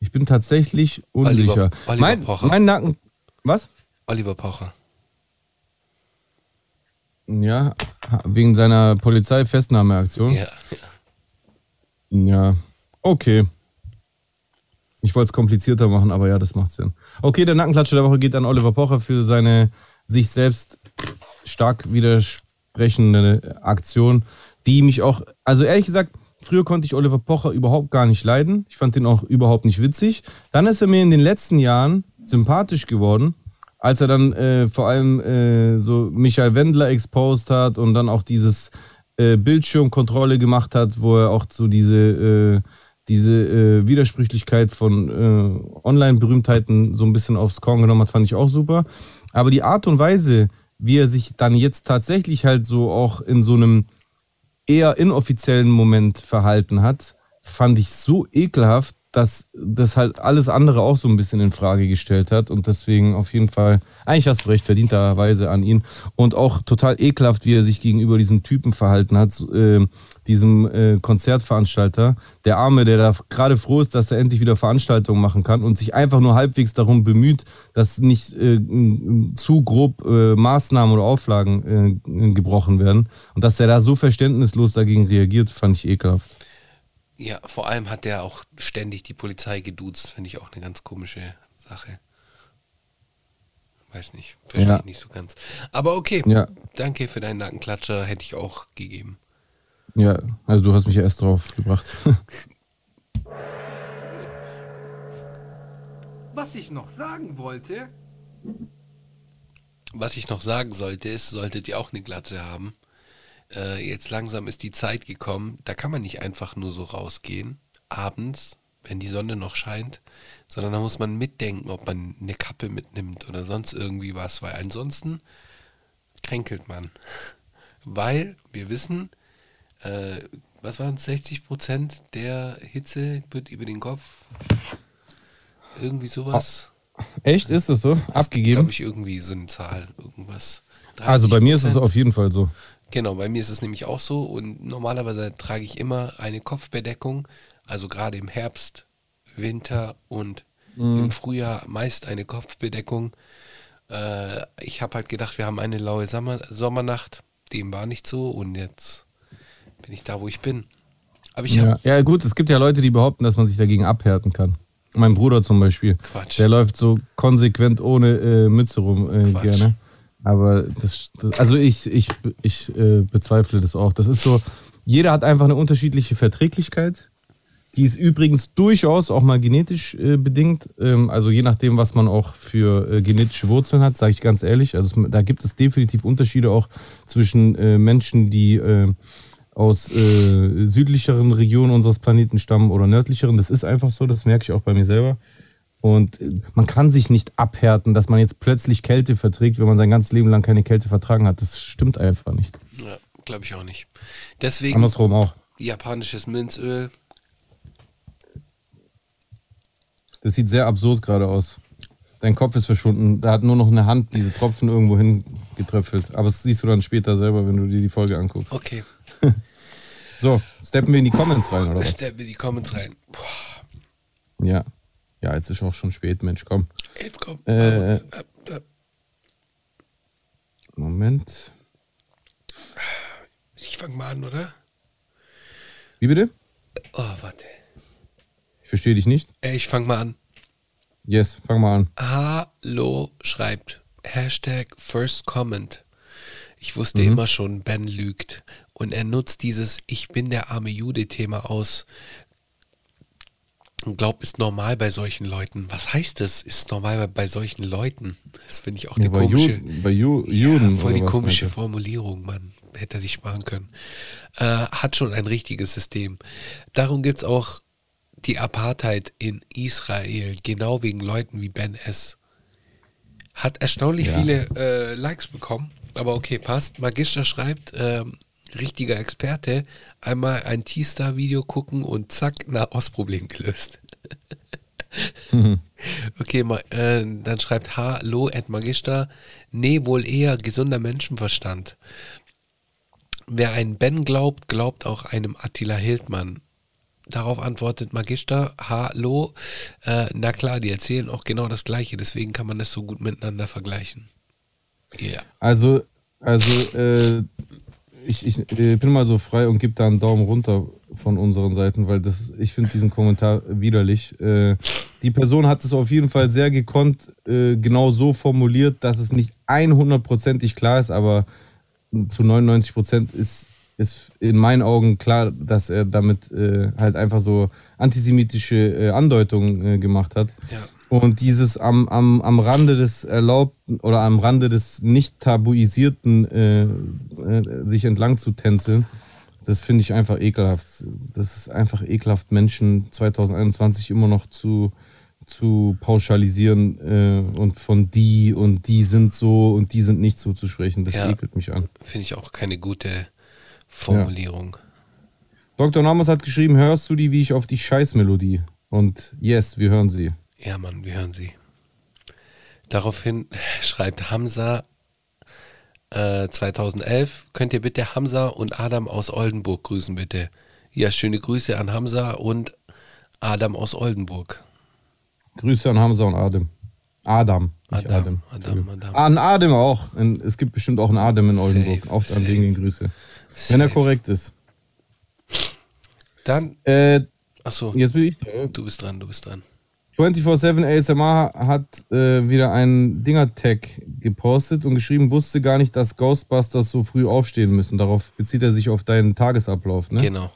Ich bin tatsächlich unsicher. Oliver, Oliver mein, Pocher. mein Nacken. Was? Oliver Pocher. Ja, wegen seiner Polizeifestnahmeaktion. Ja, ja. Ja, okay. Ich wollte es komplizierter machen, aber ja, das macht Sinn. Okay, der Nackenklatscher der Woche geht an Oliver Pocher für seine sich selbst stark widersprechende Aktion, die mich auch, also ehrlich gesagt, früher konnte ich Oliver Pocher überhaupt gar nicht leiden. Ich fand den auch überhaupt nicht witzig. Dann ist er mir in den letzten Jahren sympathisch geworden, als er dann äh, vor allem äh, so Michael Wendler exposed hat und dann auch dieses äh, Bildschirmkontrolle gemacht hat, wo er auch so diese äh, diese äh, Widersprüchlichkeit von äh, Online-Berühmtheiten so ein bisschen aufs Korn genommen hat, fand ich auch super. Aber die Art und Weise, wie er sich dann jetzt tatsächlich halt so auch in so einem eher inoffiziellen Moment verhalten hat, fand ich so ekelhaft, dass das halt alles andere auch so ein bisschen in Frage gestellt hat und deswegen auf jeden Fall, eigentlich hast du recht, verdienterweise an ihn und auch total ekelhaft, wie er sich gegenüber diesem Typen verhalten hat, äh, diesem äh, Konzertveranstalter, der Arme, der da gerade froh ist, dass er endlich wieder Veranstaltungen machen kann und sich einfach nur halbwegs darum bemüht, dass nicht äh, zu grob äh, Maßnahmen oder Auflagen äh, gebrochen werden und dass er da so verständnislos dagegen reagiert, fand ich ekelhaft. Ja, vor allem hat der auch ständig die Polizei geduzt, finde ich auch eine ganz komische Sache. Weiß nicht, verstehe ja. ich nicht so ganz. Aber okay, ja. danke für deinen Nackenklatscher, hätte ich auch gegeben. Ja, also du hast mich ja erst drauf gebracht. Was ich noch sagen wollte. Was ich noch sagen sollte, ist, solltet ihr auch eine Glatze haben, äh, jetzt langsam ist die Zeit gekommen, da kann man nicht einfach nur so rausgehen, abends, wenn die Sonne noch scheint, sondern da muss man mitdenken, ob man eine Kappe mitnimmt oder sonst irgendwie was, weil ansonsten kränkelt man. Weil wir wissen, äh, was waren es, 60 Prozent der Hitze wird über den Kopf. Irgendwie sowas. Echt? Ist das so? Das Abgegeben? glaube ich, irgendwie so eine Zahl. Irgendwas. Also bei mir ist es auf jeden Fall so. Genau, bei mir ist es nämlich auch so und normalerweise trage ich immer eine Kopfbedeckung, also gerade im Herbst, Winter und mhm. im Frühjahr meist eine Kopfbedeckung. Äh, ich habe halt gedacht, wir haben eine laue Sommer Sommernacht, dem war nicht so und jetzt bin ich da, wo ich bin. Aber ich ja. ja, gut, es gibt ja Leute, die behaupten, dass man sich dagegen abhärten kann. Mein Bruder zum Beispiel. Quatsch. Der läuft so konsequent ohne äh, Mütze rum äh, gerne. Aber das, das, also ich, ich, ich äh, bezweifle das auch. Das ist so, jeder hat einfach eine unterschiedliche Verträglichkeit. Die ist übrigens durchaus auch mal genetisch äh, bedingt. Ähm, also je nachdem, was man auch für äh, genetische Wurzeln hat, sage ich ganz ehrlich. Also es, da gibt es definitiv Unterschiede auch zwischen äh, Menschen, die äh, aus äh, südlicheren Regionen unseres Planeten stammen oder nördlicheren. Das ist einfach so, das merke ich auch bei mir selber. Und man kann sich nicht abhärten, dass man jetzt plötzlich Kälte verträgt, wenn man sein ganzes Leben lang keine Kälte vertragen hat. Das stimmt einfach nicht. Ja, glaube ich auch nicht. Deswegen. Andersrum auch. Japanisches Minzöl. Das sieht sehr absurd gerade aus. Dein Kopf ist verschwunden. Da hat nur noch eine Hand diese Tropfen irgendwo hingetröpfelt. Aber das siehst du dann später selber, wenn du dir die Folge anguckst. Okay. so, steppen wir in die Comments rein, oder was? Steppen wir in die Comments rein. Boah. Ja. Ja, jetzt ist auch schon spät, Mensch, komm. Jetzt komm. Äh, Moment. Ich fang mal an, oder? Wie bitte? Oh, warte. Ich verstehe dich nicht. Äh, ich fang mal an. Yes, fang mal an. Hallo schreibt Hashtag First Comment. Ich wusste mhm. immer schon, Ben lügt. Und er nutzt dieses Ich bin der arme Jude-Thema aus, und glaubt, ist normal bei solchen Leuten. Was heißt das? Ist normal bei solchen Leuten? Das finde ich auch eine ja, bei komische. Ju bei Ju Juden. Ja, voll die komische Formulierung, man. Hätte er sich sparen können. Äh, hat schon ein richtiges System. Darum gibt es auch die Apartheid in Israel, genau wegen Leuten wie Ben S. Hat erstaunlich ja. viele äh, Likes bekommen, aber okay, passt. Magister schreibt, ähm, richtiger Experte, einmal ein T-Star-Video gucken und zack, Nahostproblem gelöst. mhm. Okay, äh, dann schreibt Hallo at Magister, nee, wohl eher gesunder Menschenverstand. Wer einen Ben glaubt, glaubt auch einem Attila Hildmann. Darauf antwortet Magister, hallo, äh, na klar, die erzählen auch genau das Gleiche, deswegen kann man das so gut miteinander vergleichen. Ja. Yeah. Also, also äh, ich, ich, bin mal so frei und gebe da einen Daumen runter von unseren Seiten, weil das, ich finde diesen Kommentar widerlich. Äh, die Person hat es auf jeden Fall sehr gekonnt, äh, genau so formuliert, dass es nicht 100%ig klar ist, aber zu 99% ist, ist in meinen Augen klar, dass er damit äh, halt einfach so antisemitische äh, Andeutungen äh, gemacht hat. Ja. Und dieses am, am, am Rande des Erlaubten oder am Rande des nicht tabuisierten äh, äh, sich entlang zu tänzeln, das finde ich einfach ekelhaft. Das ist einfach ekelhaft, Menschen 2021 immer noch zu, zu pauschalisieren äh, und von die und die sind so und die sind nicht so zu sprechen. Das ja, ekelt mich an. Finde ich auch keine gute Formulierung. Ja. Dr. Namas hat geschrieben, hörst du die wie ich auf die Scheißmelodie? Und yes, wir hören sie. Ja, Mann, wir hören sie. Daraufhin schreibt Hamza äh, 2011, könnt ihr bitte Hamza und Adam aus Oldenburg grüßen, bitte. Ja, schöne Grüße an Hamza und Adam aus Oldenburg. Grüße an Hamza und Adam. Adam. Adam, Adam. Adam, Adam. An Adam auch. Es gibt bestimmt auch einen Adam in Oldenburg. Safe, auch an wegen Grüße. Safe. Wenn er korrekt ist. Dann. Äh, Achso. Jetzt bin ich. Du bist dran, du bist dran. 24-7 ASMR hat äh, wieder einen Dinger-Tag gepostet und geschrieben, wusste gar nicht, dass Ghostbusters so früh aufstehen müssen. Darauf bezieht er sich auf deinen Tagesablauf, ne? Genau.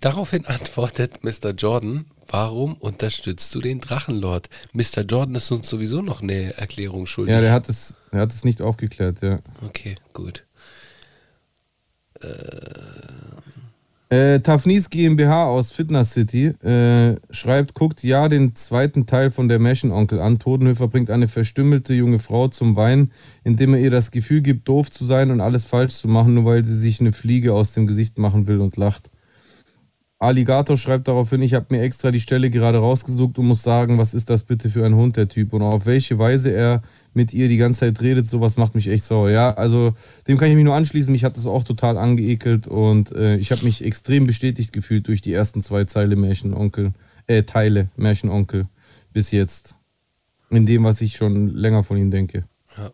Daraufhin antwortet Mr. Jordan, warum unterstützt du den Drachenlord? Mr. Jordan ist uns sowieso noch eine Erklärung schuldig. Ja, der hat es, der hat es nicht aufgeklärt, ja. Okay, gut. Äh, äh, Tafnis GmbH aus Fitness City äh, schreibt, guckt ja den zweiten Teil von der Märchenonkel an. Todenhöfer bringt eine verstümmelte junge Frau zum Weinen, indem er ihr das Gefühl gibt, doof zu sein und alles falsch zu machen, nur weil sie sich eine Fliege aus dem Gesicht machen will und lacht. Alligator schreibt daraufhin, ich habe mir extra die Stelle gerade rausgesucht und muss sagen, was ist das bitte für ein Hund, der Typ? Und auf welche Weise er mit ihr die ganze Zeit redet, sowas macht mich echt sauer. Ja, also dem kann ich mich nur anschließen. Mich hat das auch total angeekelt und äh, ich habe mich extrem bestätigt gefühlt durch die ersten zwei Zeile Märchenonkel, äh, Teile Märchenonkel bis jetzt. In dem, was ich schon länger von ihm denke. Ja.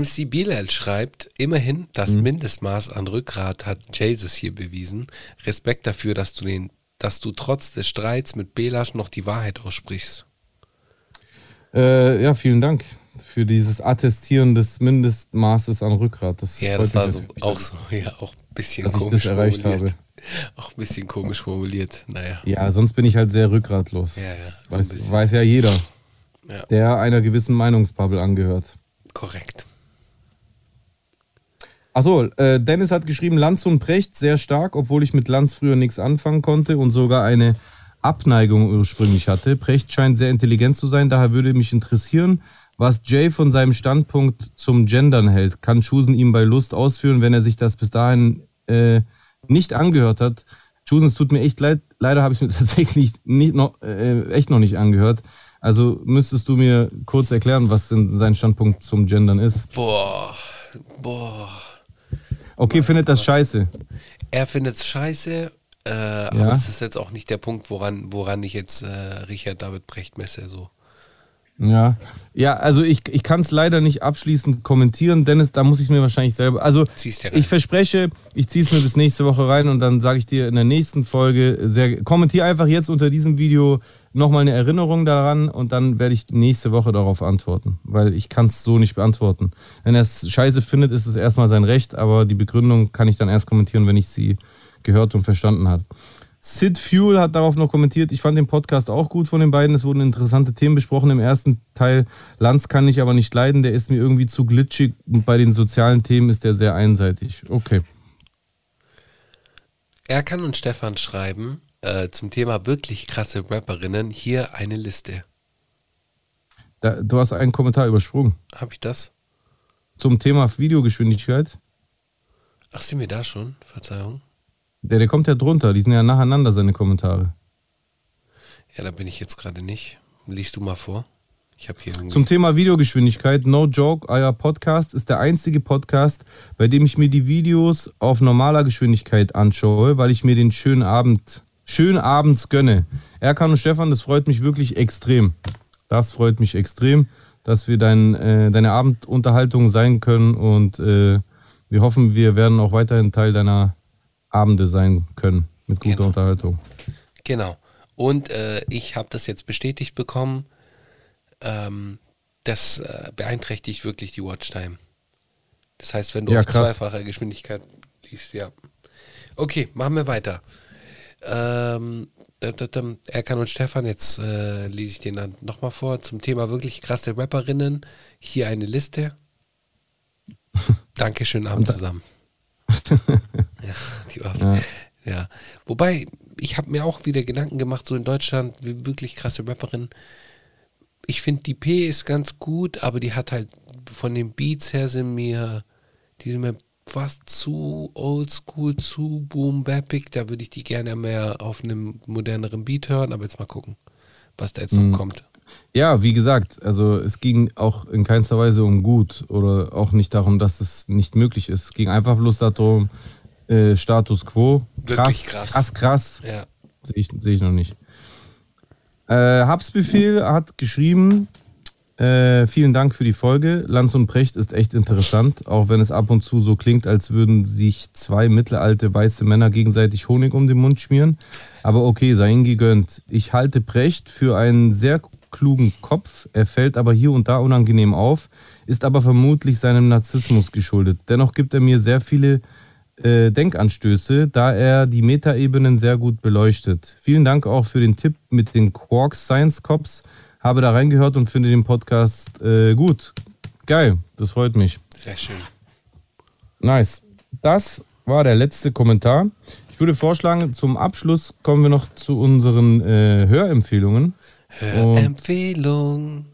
MC Bilal schreibt, immerhin das mhm. Mindestmaß an Rückgrat hat Jesus hier bewiesen. Respekt dafür, dass du den, dass du trotz des Streits mit Belasch noch die Wahrheit aussprichst. Äh, ja, vielen Dank für dieses Attestieren des Mindestmaßes an Rückgrat. Das ja, das war so, auch so, ja, auch ein bisschen dass komisch ich das erreicht formuliert. habe. Auch ein bisschen komisch formuliert, naja. Ja, sonst bin ich halt sehr rückgratlos. Ja, ja. So weiß, weiß, ja jeder, ja. der einer gewissen Meinungsbubble angehört. Korrekt. Achso, äh, Dennis hat geschrieben, Lanz und Precht sehr stark, obwohl ich mit Lanz früher nichts anfangen konnte und sogar eine Abneigung ursprünglich hatte. Precht scheint sehr intelligent zu sein, daher würde mich interessieren, was Jay von seinem Standpunkt zum Gendern hält. Kann Chusen ihm bei Lust ausführen, wenn er sich das bis dahin äh, nicht angehört hat? Chusen, es tut mir echt leid, leider habe ich mir tatsächlich nicht noch, äh, echt noch nicht angehört. Also müsstest du mir kurz erklären, was denn sein Standpunkt zum Gendern ist. Boah, boah. Okay, findet das scheiße. Er findet es scheiße, äh, ja. aber das ist jetzt auch nicht der Punkt, woran, woran ich jetzt äh, Richard David Brecht messe. So. Ja, ja, also ich, ich kann es leider nicht abschließend kommentieren, Dennis, da muss ich mir wahrscheinlich selber. Also ich verspreche, ich ziehe es mir bis nächste Woche rein und dann sage ich dir in der nächsten Folge sehr. Kommentiere einfach jetzt unter diesem Video nochmal eine Erinnerung daran und dann werde ich nächste Woche darauf antworten, weil ich kann es so nicht beantworten. Wenn er es scheiße findet, ist es erstmal sein Recht, aber die Begründung kann ich dann erst kommentieren, wenn ich sie gehört und verstanden habe. Sid Fuel hat darauf noch kommentiert, ich fand den Podcast auch gut von den beiden. Es wurden interessante Themen besprochen im ersten Teil. Lanz kann ich aber nicht leiden, der ist mir irgendwie zu glitschig und bei den sozialen Themen ist der sehr einseitig. Okay. Erkan und Stefan schreiben äh, zum Thema wirklich krasse Rapperinnen hier eine Liste. Da, du hast einen Kommentar übersprungen. Habe ich das? Zum Thema Videogeschwindigkeit. Ach, sind wir da schon? Verzeihung. Der, der kommt ja drunter, die sind ja nacheinander, seine Kommentare. Ja, da bin ich jetzt gerade nicht. Liest du mal vor. Ich habe hier Zum Thema Videogeschwindigkeit, No Joke, euer Podcast ist der einzige Podcast, bei dem ich mir die Videos auf normaler Geschwindigkeit anschaue, weil ich mir den schönen Abend, schönen Abends gönne. Erkan und Stefan, das freut mich wirklich extrem. Das freut mich extrem, dass wir dein, äh, deine Abendunterhaltung sein können und äh, wir hoffen, wir werden auch weiterhin Teil deiner Abende sein können mit guter genau. Unterhaltung. Genau. Und äh, ich habe das jetzt bestätigt bekommen. Ähm, das äh, beeinträchtigt wirklich die Watchtime. Das heißt, wenn du ja, auf krass. zweifacher Geschwindigkeit liest, ja. Okay, machen wir weiter. Ähm, Erkan und Stefan, jetzt äh, lese ich den dann nochmal vor zum Thema wirklich krasse Rapperinnen. Hier eine Liste. Dankeschön, Abend zusammen ja, die war, ja. ja. Wobei, ich habe mir auch wieder Gedanken gemacht, so in Deutschland, wie wirklich krasse Rapperin. Ich finde, die P ist ganz gut, aber die hat halt von den Beats her sind mir, die sind mir fast zu oldschool, zu boom bappig. Da würde ich die gerne mehr auf einem moderneren Beat hören, aber jetzt mal gucken, was da jetzt mhm. noch kommt. Ja, wie gesagt, also es ging auch in keinster Weise um gut oder auch nicht darum, dass es nicht möglich ist. Es ging einfach bloß darum, äh, Status quo. Krass, krass. Krass, krass. Ja. Sehe ich, seh ich noch nicht. Äh, Habsbefehl hat geschrieben, äh, vielen Dank für die Folge. Lanz und Precht ist echt interessant, auch wenn es ab und zu so klingt, als würden sich zwei mittelalte weiße Männer gegenseitig Honig um den Mund schmieren. Aber okay, sei ihnen gegönnt. Ich halte Precht für einen sehr klugen Kopf. Er fällt aber hier und da unangenehm auf, ist aber vermutlich seinem Narzissmus geschuldet. Dennoch gibt er mir sehr viele äh, Denkanstöße, da er die Metaebenen sehr gut beleuchtet. Vielen Dank auch für den Tipp mit den Quarks Science Cops. Habe da reingehört und finde den Podcast äh, gut. Geil, das freut mich. Sehr schön. Nice. Das war der letzte Kommentar. Ich würde vorschlagen, zum Abschluss kommen wir noch zu unseren äh, Hörempfehlungen. Hörempfehlung.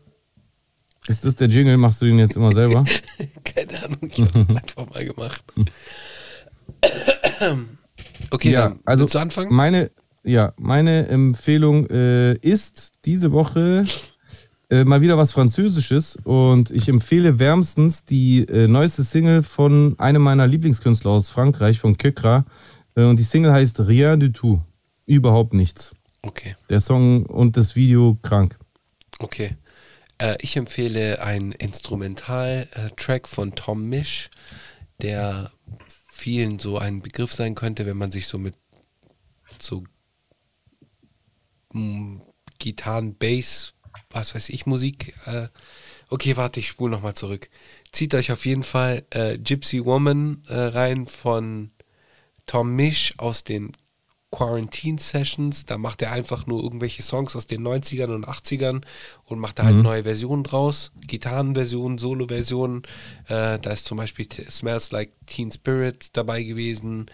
Ist das der Jingle? Machst du den jetzt immer selber? Keine Ahnung, ich habe es einfach mal gemacht. Okay, Ja, dann also du anfangen? Meine, ja, meine Empfehlung äh, ist diese Woche äh, mal wieder was Französisches und ich empfehle wärmstens die äh, neueste Single von einem meiner Lieblingskünstler aus Frankreich, von Kekra. Äh, und die Single heißt Rien du tout. Überhaupt nichts. Okay, Der Song und das Video krank. okay. Äh, ich empfehle einen Instrumental-Track von Tom Misch, der vielen so ein Begriff sein könnte, wenn man sich so mit so mm, Gitarren, Bass, was weiß ich, Musik. Äh, okay, warte, ich spule nochmal zurück. Zieht euch auf jeden Fall äh, Gypsy Woman äh, rein von Tom Misch aus den Quarantine Sessions. Da macht er einfach nur irgendwelche Songs aus den 90ern und 80ern und macht da halt neue Versionen draus. Gitarrenversionen, Solo-Versionen. Äh, da ist zum Beispiel Smells Like Teen Spirit dabei gewesen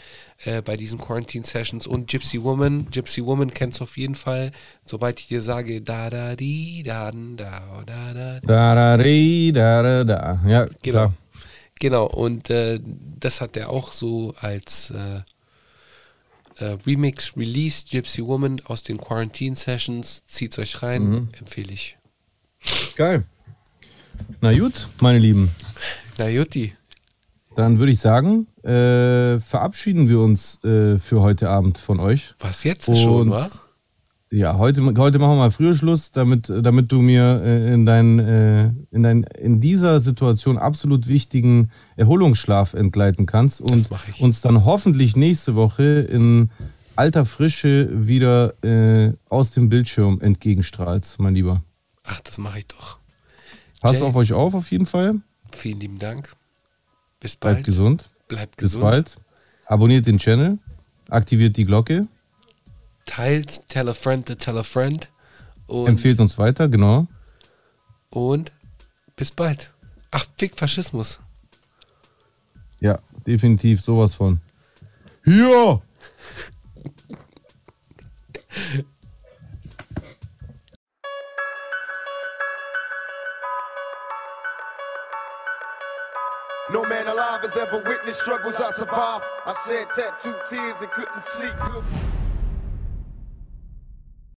äh, bei diesen Quarantine Sessions und Gypsy Woman. Gypsy Woman kennst du auf jeden Fall. Sobald ich dir sage, da da di da da da da Da da di, da da da. Ja, Genau. klar. Genau, und äh, das hat er auch so als äh, äh, Remix released, Gypsy Woman aus den Quarantine Sessions. Zieht's euch rein, Mhm. empfehle ich. Geil. Na gut, meine Lieben. Na Jutti, Dann würde ich sagen, äh, verabschieden wir uns äh, für heute Abend von euch. was jetzt schon, Und- wa? Ja, heute, heute machen wir mal früher Schluss, damit, damit du mir äh, in, dein, äh, in, dein, in dieser Situation absolut wichtigen Erholungsschlaf entgleiten kannst und uns dann hoffentlich nächste Woche in alter Frische wieder äh, aus dem Bildschirm entgegenstrahlst, mein Lieber. Ach, das mache ich doch. Passt auf euch auf, auf jeden Fall. Vielen lieben Dank. Bis Bleibt bald. gesund. Bleibt Bis gesund. bald. Abonniert den Channel. Aktiviert die Glocke. Teilt, tell a friend to tell a friend. Und, Empfehlt uns weiter, genau. und bis bald. Ach, fick Faschismus. Ja, definitiv sowas von. Hier! No man alive has ever witnessed struggles I survived. I shed tattooed tears and couldn't sleep.